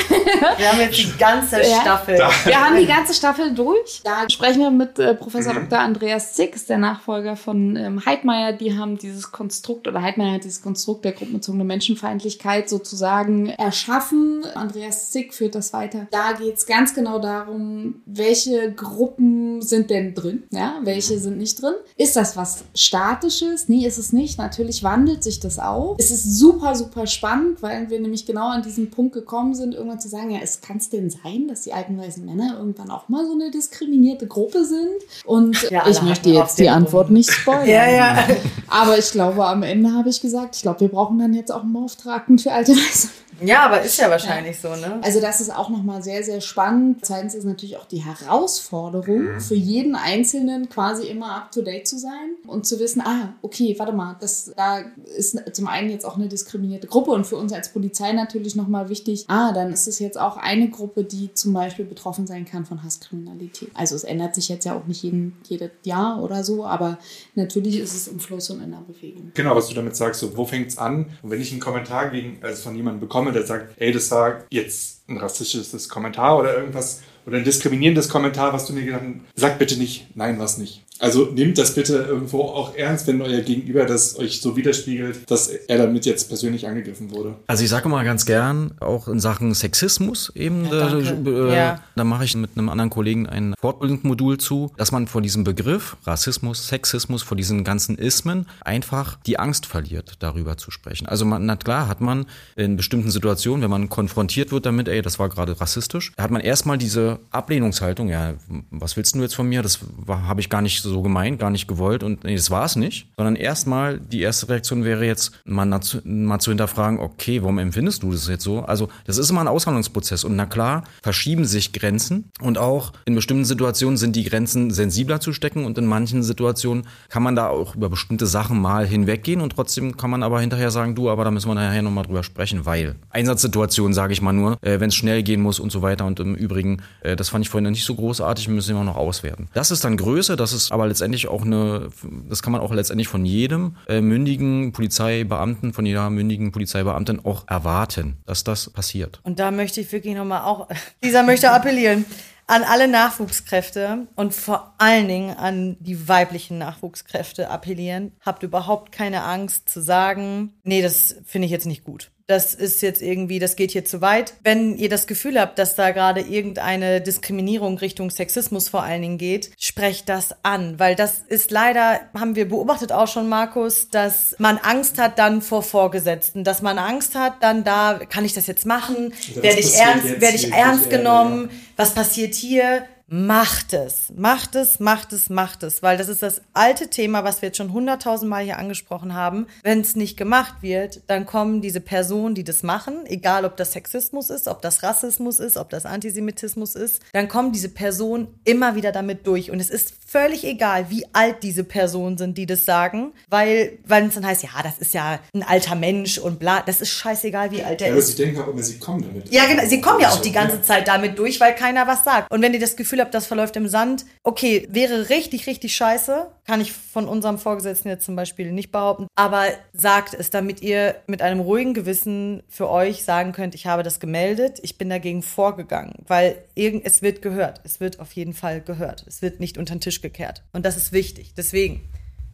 Wir haben jetzt die ganze Staffel. Ja. Wir haben die ganze Staffel durch. Da sprechen wir mit äh, Professor Professor Dr. Andreas Zick ist der Nachfolger von ähm, Heidmeier. Die haben dieses Konstrukt oder Heidmeier hat dieses Konstrukt der gruppenbezogenen Menschenfeindlichkeit sozusagen erschaffen. Andreas Zick führt das weiter. Da geht es ganz genau darum, welche Gruppen sind denn drin? Ja, welche sind nicht drin? Ist das was Statisches? Nee, ist es nicht. Natürlich wandelt sich das auch. Es ist super, super spannend, weil wir nämlich genau an diesen Punkt gekommen sind, irgendwann zu sagen, ja, es kann es denn sein, dass die alten weißen Männer irgendwann auch mal so eine diskriminierte Gruppe sind? Und ja, ich möchte jetzt die Antwort Grund. nicht spoilern. ja, ja. Aber ich glaube, am Ende habe ich gesagt, ich glaube, wir brauchen dann jetzt auch einen Beauftragten für alte Weiße ja, aber ist ja wahrscheinlich ja. so, ne? Also das ist auch nochmal sehr, sehr spannend. Zweitens ist natürlich auch die Herausforderung mhm. für jeden Einzelnen quasi immer up-to-date zu sein und zu wissen, ah, okay, warte mal, das, da ist zum einen jetzt auch eine diskriminierte Gruppe und für uns als Polizei natürlich nochmal wichtig, ah, dann ist es jetzt auch eine Gruppe, die zum Beispiel betroffen sein kann von Hasskriminalität. Also es ändert sich jetzt ja auch nicht jeden, jedes Jahr oder so, aber natürlich ist es im Fluss und in der Bewegung. Genau, was du damit sagst, so, wo fängt's an? Und wenn ich einen Kommentar gegen, also von jemandem bekomme, Name, der sagt, ey, das war jetzt ein rassistisches Kommentar oder irgendwas oder ein diskriminierendes Kommentar, was du mir gesagt hast, sag bitte nicht, nein, was nicht. Also nehmt das bitte irgendwo auch ernst, wenn euer Gegenüber das euch so widerspiegelt, dass er damit jetzt persönlich angegriffen wurde. Also ich sage mal ganz gern, auch in Sachen Sexismus eben, ja, äh, ja. da mache ich mit einem anderen Kollegen ein Fortbildungsmodul zu, dass man vor diesem Begriff Rassismus, Sexismus, vor diesen ganzen Ismen einfach die Angst verliert, darüber zu sprechen. Also man, na klar hat man in bestimmten Situationen, wenn man konfrontiert wird damit, ey, das war gerade rassistisch, da hat man erstmal diese Ablehnungshaltung, ja, was willst du jetzt von mir? Das habe ich gar nicht so so gemeint, gar nicht gewollt und nee, das war es nicht, sondern erstmal die erste Reaktion wäre jetzt mal, mal zu hinterfragen, okay, warum empfindest du das jetzt so? Also das ist immer ein Aushandlungsprozess und na klar verschieben sich Grenzen und auch in bestimmten Situationen sind die Grenzen sensibler zu stecken und in manchen Situationen kann man da auch über bestimmte Sachen mal hinweggehen und trotzdem kann man aber hinterher sagen, du, aber da müssen wir nachher nochmal drüber sprechen, weil Einsatzsituationen, sage ich mal nur, äh, wenn es schnell gehen muss und so weiter und im Übrigen Äh, das fand ich vorhin nicht so großartig, müssen wir noch auswerten. Das ist dann Größe, das ist aber letztendlich auch eine, das kann man auch letztendlich von jedem äh, mündigen Polizeibeamten, von jeder mündigen Polizeibeamtin auch erwarten, dass das passiert. Und da möchte ich wirklich nochmal auch, dieser möchte appellieren an alle Nachwuchskräfte und vor allen Dingen an die weiblichen Nachwuchskräfte appellieren. Habt überhaupt keine Angst zu sagen, nee, das finde ich jetzt nicht gut das ist jetzt irgendwie, das geht hier zu weit. Wenn ihr das Gefühl habt, dass da gerade irgendeine Diskriminierung Richtung Sexismus vor allen Dingen geht, sprecht das an, weil das ist leider, haben wir beobachtet auch schon, Markus, dass man Angst hat dann vor Vorgesetzten, dass man Angst hat, dann da, kann ich das jetzt machen? Werde ich ernst, werde ich ernst genommen? Was passiert hier? Macht es, macht es, macht es, macht es, weil das ist das alte Thema, was wir jetzt schon hunderttausendmal hier angesprochen haben. Wenn es nicht gemacht wird, dann kommen diese Personen, die das machen, egal ob das Sexismus ist, ob das Rassismus ist, ob das Antisemitismus ist, dann kommen diese Personen immer wieder damit durch. Und es ist völlig egal, wie alt diese Personen sind, die das sagen, weil, weil es dann heißt, ja, das ist ja ein alter Mensch und bla, das ist scheißegal, wie alt der ja, ist. Aber sie denken auch immer, sie kommen damit. Ja, genau, sie kommen ja auch die ganze Zeit damit durch, weil keiner was sagt. Und wenn ihr das Gefühl Gefühl habt, das verläuft im Sand, okay, wäre richtig, richtig scheiße, kann ich von unserem Vorgesetzten jetzt zum Beispiel nicht behaupten, aber sagt es, damit ihr mit einem ruhigen Gewissen für euch sagen könnt, ich habe das gemeldet, ich bin dagegen vorgegangen, weil es wird gehört, es wird auf jeden Fall gehört, es wird nicht unter den Tisch gekehrt und das ist wichtig, deswegen.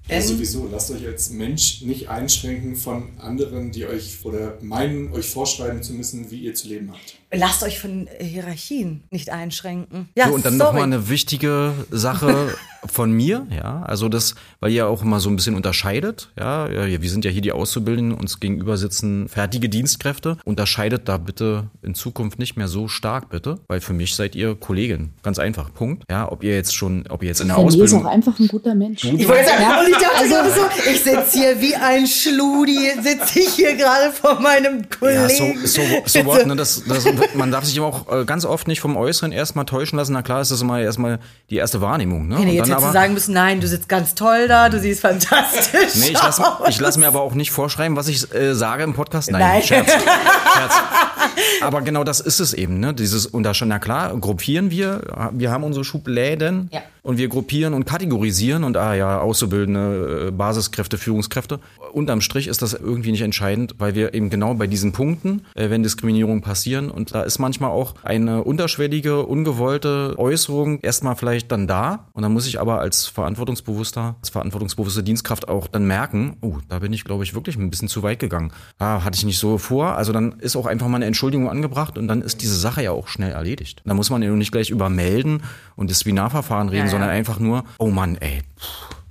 Ja, sowieso. Lasst euch als Mensch nicht einschränken von anderen, die euch oder meinen, euch vorschreiben zu müssen, wie ihr zu leben habt. Lasst euch von Hierarchien nicht einschränken. Ja, so, und dann nochmal eine wichtige Sache von mir, ja, also das, weil ihr auch immer so ein bisschen unterscheidet, ja, wir sind ja hier die Auszubildenden, uns gegenüber sitzen fertige Dienstkräfte, unterscheidet da bitte in Zukunft nicht mehr so stark, bitte, weil für mich seid ihr Kollegin, ganz einfach, Punkt, ja, ob ihr jetzt schon, ob ihr jetzt in der Ausbildung... ist auch einfach ein guter Mensch. Ich wollte sagen, ja. Ich dachte also, so, ich sitze hier wie ein Schludi, sitze ich hier gerade vor meinem Kollegen. Ja, so, so, so what, ne, das, das man darf sich auch äh, ganz oft nicht vom Äußeren erstmal täuschen lassen. Na klar, ist das immer erstmal die erste Wahrnehmung. Ne? Nee, nee, jetzt hättest du sagen müssen, nein, du sitzt ganz toll da, du siehst fantastisch Nee, ich lasse lass mir aber auch nicht vorschreiben, was ich äh, sage im Podcast. Nein, nein. Scherz. Scherz. Aber genau das ist es eben, ne? Dieses, und da schon, na klar, gruppieren wir, wir haben unsere Schubläden ja. Und wir gruppieren und kategorisieren und ah ja, Auszubildende, äh, Basiskräfte, Führungskräfte. Unterm Strich ist das irgendwie nicht entscheidend, weil wir eben genau bei diesen Punkten, äh, wenn Diskriminierungen passieren, und da ist manchmal auch eine unterschwellige, ungewollte Äußerung erstmal vielleicht dann da. Und dann muss ich aber als verantwortungsbewusster, als verantwortungsbewusste Dienstkraft auch dann merken, oh, da bin ich, glaube ich, wirklich ein bisschen zu weit gegangen. Ah, hatte ich nicht so vor. Also dann ist auch einfach mal eine Entschuldigung angebracht und dann ist diese Sache ja auch schnell erledigt. Da muss man ja nicht gleich über melden und Disziplinarverfahren reden, ja, ja. Sondern einfach nur, oh Mann, ey,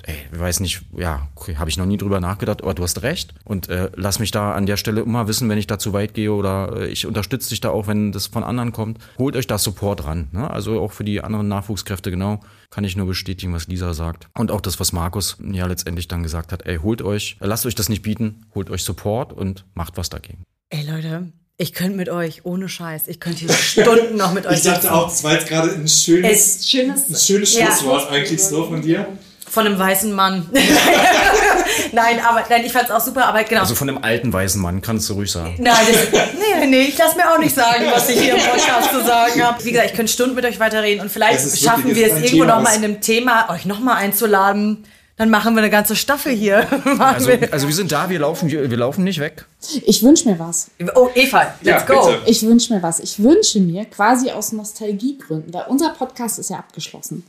ey, ich weiß nicht, ja, okay, habe ich noch nie drüber nachgedacht, aber du hast recht. Und äh, lass mich da an der Stelle immer wissen, wenn ich da zu weit gehe oder äh, ich unterstütze dich da auch, wenn das von anderen kommt. Holt euch da Support ran. Ne? Also auch für die anderen Nachwuchskräfte genau kann ich nur bestätigen, was Lisa sagt. Und auch das, was Markus ja letztendlich dann gesagt hat. Ey, holt euch, lasst euch das nicht bieten, holt euch Support und macht was dagegen. Ey Leute, ich könnte mit euch, ohne Scheiß, ich könnte hier Stunden noch mit euch Ich dachte auch, das war jetzt gerade ein schönes, schönes, ein schönes Schlusswort ja. eigentlich so von dir. Von einem weißen Mann. nein, aber nein, ich fand's auch super, aber genau. Also von einem alten weißen Mann, kannst du ruhig sagen. Nein, das, nee, nee, ich lass mir auch nicht sagen, was ich hier im Podcast zu sagen habe. Wie gesagt, ich könnte Stunden mit euch weiterreden und vielleicht schaffen wir es irgendwo nochmal in einem Thema, euch nochmal einzuladen. Dann machen wir eine ganze Staffel hier. Also wir. also, wir sind da, wir laufen, wir laufen nicht weg. Ich wünsche mir was. Oh, Eva, let's ja, go. Bitte. Ich wünsche mir was. Ich wünsche mir quasi aus Nostalgiegründen, weil unser Podcast ist ja abgeschlossen.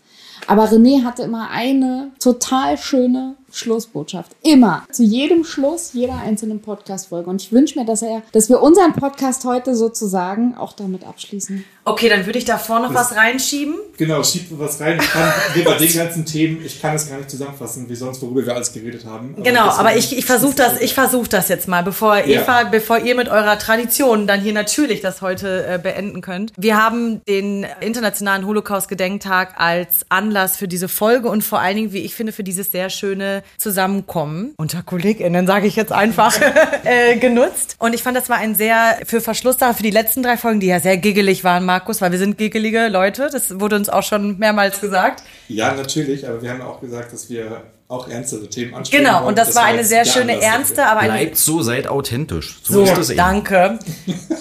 Aber René hatte immer eine total schöne Schlussbotschaft. Immer. Zu jedem Schluss jeder einzelnen Podcast-Folge. Und ich wünsche mir, dass er, dass wir unseren Podcast heute sozusagen auch damit abschließen. Okay, dann würde ich davor noch das, was reinschieben. Genau, schieb was rein. Ich kann bei den ganzen Themen, ich kann es gar nicht zusammenfassen, wie sonst, worüber wir alles geredet haben. Aber genau, aber ich, ich versuche das, ich versuche das jetzt mal, bevor ja. Eva, bevor ihr mit eurer Tradition dann hier natürlich das heute äh, beenden könnt. Wir haben den Internationalen Holocaust-Gedenktag als Anlass für diese Folge und vor allen Dingen, wie ich finde, für dieses sehr schöne Zusammenkommen unter KollegInnen, sage ich jetzt einfach, äh, genutzt. Und ich fand, das war ein sehr, für Verschlusssache, für die letzten drei Folgen, die ja sehr giggelig waren, Markus, weil wir sind giggelige Leute. Das wurde uns auch schon mehrmals gesagt. Ja, natürlich, aber wir haben auch gesagt, dass wir auch ernstere Themen ansprechen Genau, wollen. und das, war eine sehr schöne, ernste, aber eine Bleibt so, seid authentisch. So, So, ist das eben. danke.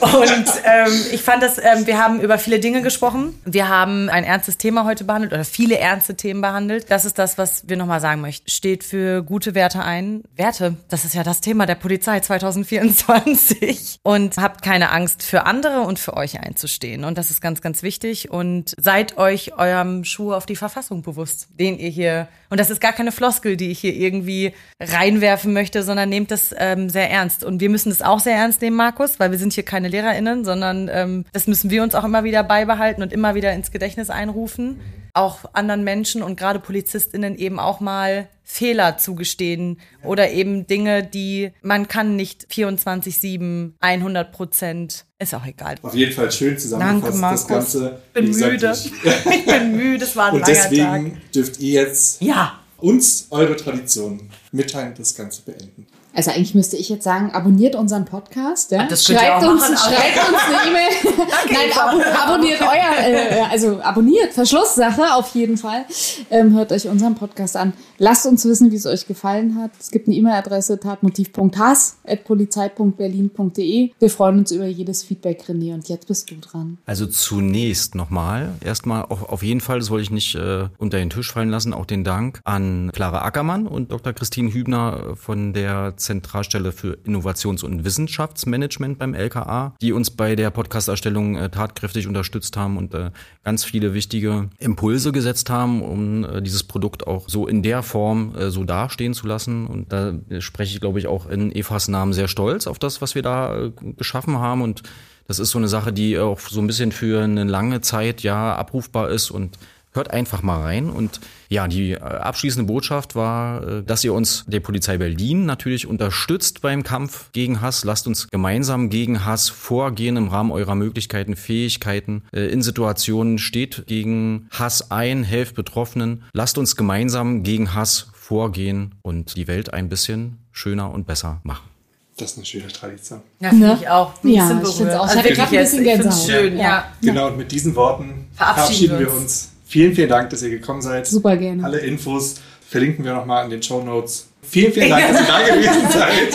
Und ähm, ich fand das, ähm, wir haben über viele Dinge gesprochen. Wir haben ein ernstes Thema heute behandelt oder viele ernste Themen behandelt. Das ist das, was wir nochmal sagen möchten. Steht für gute Werte ein. Werte, das ist ja das Thema der Polizei 2024. Und habt keine Angst für andere und für euch einzustehen. Und das ist ganz, ganz wichtig. Und seid euch eurem Schuh auf die Verfassung bewusst, den ihr hier, und das ist gar keine Floskel, die ich hier irgendwie reinwerfen möchte, sondern nehmt das ähm, sehr ernst. Und wir müssen das auch sehr ernst nehmen, Markus, weil wir sind hier keine LehrerInnen, sondern ähm, das müssen wir uns auch immer wieder beibehalten und immer wieder ins Gedächtnis einrufen. Auch anderen Menschen und gerade PolizistInnen eben auch mal Fehler zugestehen oder eben Dinge, die man kann nicht 24-7, 100 Prozent, ist auch egal. Auf jeden Fall schön zusammengefasst, Danke, das Markus. Ganze. bin gesagt, müde. ich- Ich bin müde, es war ein Und langer deswegen Tag. dürft ihr jetzt Ja, uns eure Tradition mitteilen, das Ganze beenden. Also eigentlich müsste ich jetzt sagen, abonniert unseren Podcast. Ja? das könnt ihr schreibt, auch uns, machen, schreibt uns eine E-Mail. Nein, abo abonniert euer, äh, also abonniert, Verschlusssache auf jeden Fall. Ähm, hört euch unseren Podcast an. Lasst uns wissen, wie es euch gefallen hat. Es gibt eine E-Mail-Adresse tatmotiv.hass.polizei.berlin.de. Wir freuen uns über jedes Feedback, René. Und jetzt bist du dran. Also zunächst nochmal, erstmal auf, auf jeden Fall, das wollte ich nicht äh, unter den Tisch fallen lassen, auch den Dank an Clara Ackermann und Dr. Christine Hübner äh, von der Zentralstelle für Innovations- und Wissenschaftsmanagement beim LKA, die uns bei der Podcast-Erstellung äh, tatkräftig unterstützt haben und äh, ganz viele wichtige Impulse gesetzt haben, um äh, dieses Produkt auch so in der Form äh, so dastehen zu lassen. Und da spreche ich, glaube ich, auch in Evas Namen sehr stolz auf das, was wir da äh, geschaffen haben und das ist so eine Sache, die auch so ein bisschen für eine lange Zeit ja abrufbar ist und hört einfach mal rein. Und ja, die äh, abschließende Botschaft war, äh, dass ihr uns, der Polizei Berlin, natürlich unterstützt beim Kampf gegen Hass. Lasst uns gemeinsam gegen Hass vorgehen im Rahmen eurer Möglichkeiten, Fähigkeiten. Äh, In Situationen steht gegen Hass ein, helft Betroffenen. Lasst uns gemeinsam gegen Hass vorgehen und die Welt ein bisschen schöner und besser machen. Das ist eine schöne Tradition. ja finde Ne? ich auch. Ja, ich find's berührt. auch. Ich Also bisschen ich find's Gänsehaut. schön, Ja. ja. Genau, und mit diesen Worten Verabschieden verabschieden wir wir uns. uns. Vielen, vielen Dank, dass ihr gekommen seid. Super gerne. Alle Infos verlinken wir nochmal in den Show Notes. Vielen, vielen Dank, dass ihr da gewesen seid.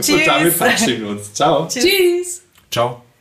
Tschüss. Und damit verabschieden wir uns. Ciao. Tschüss. Ciao.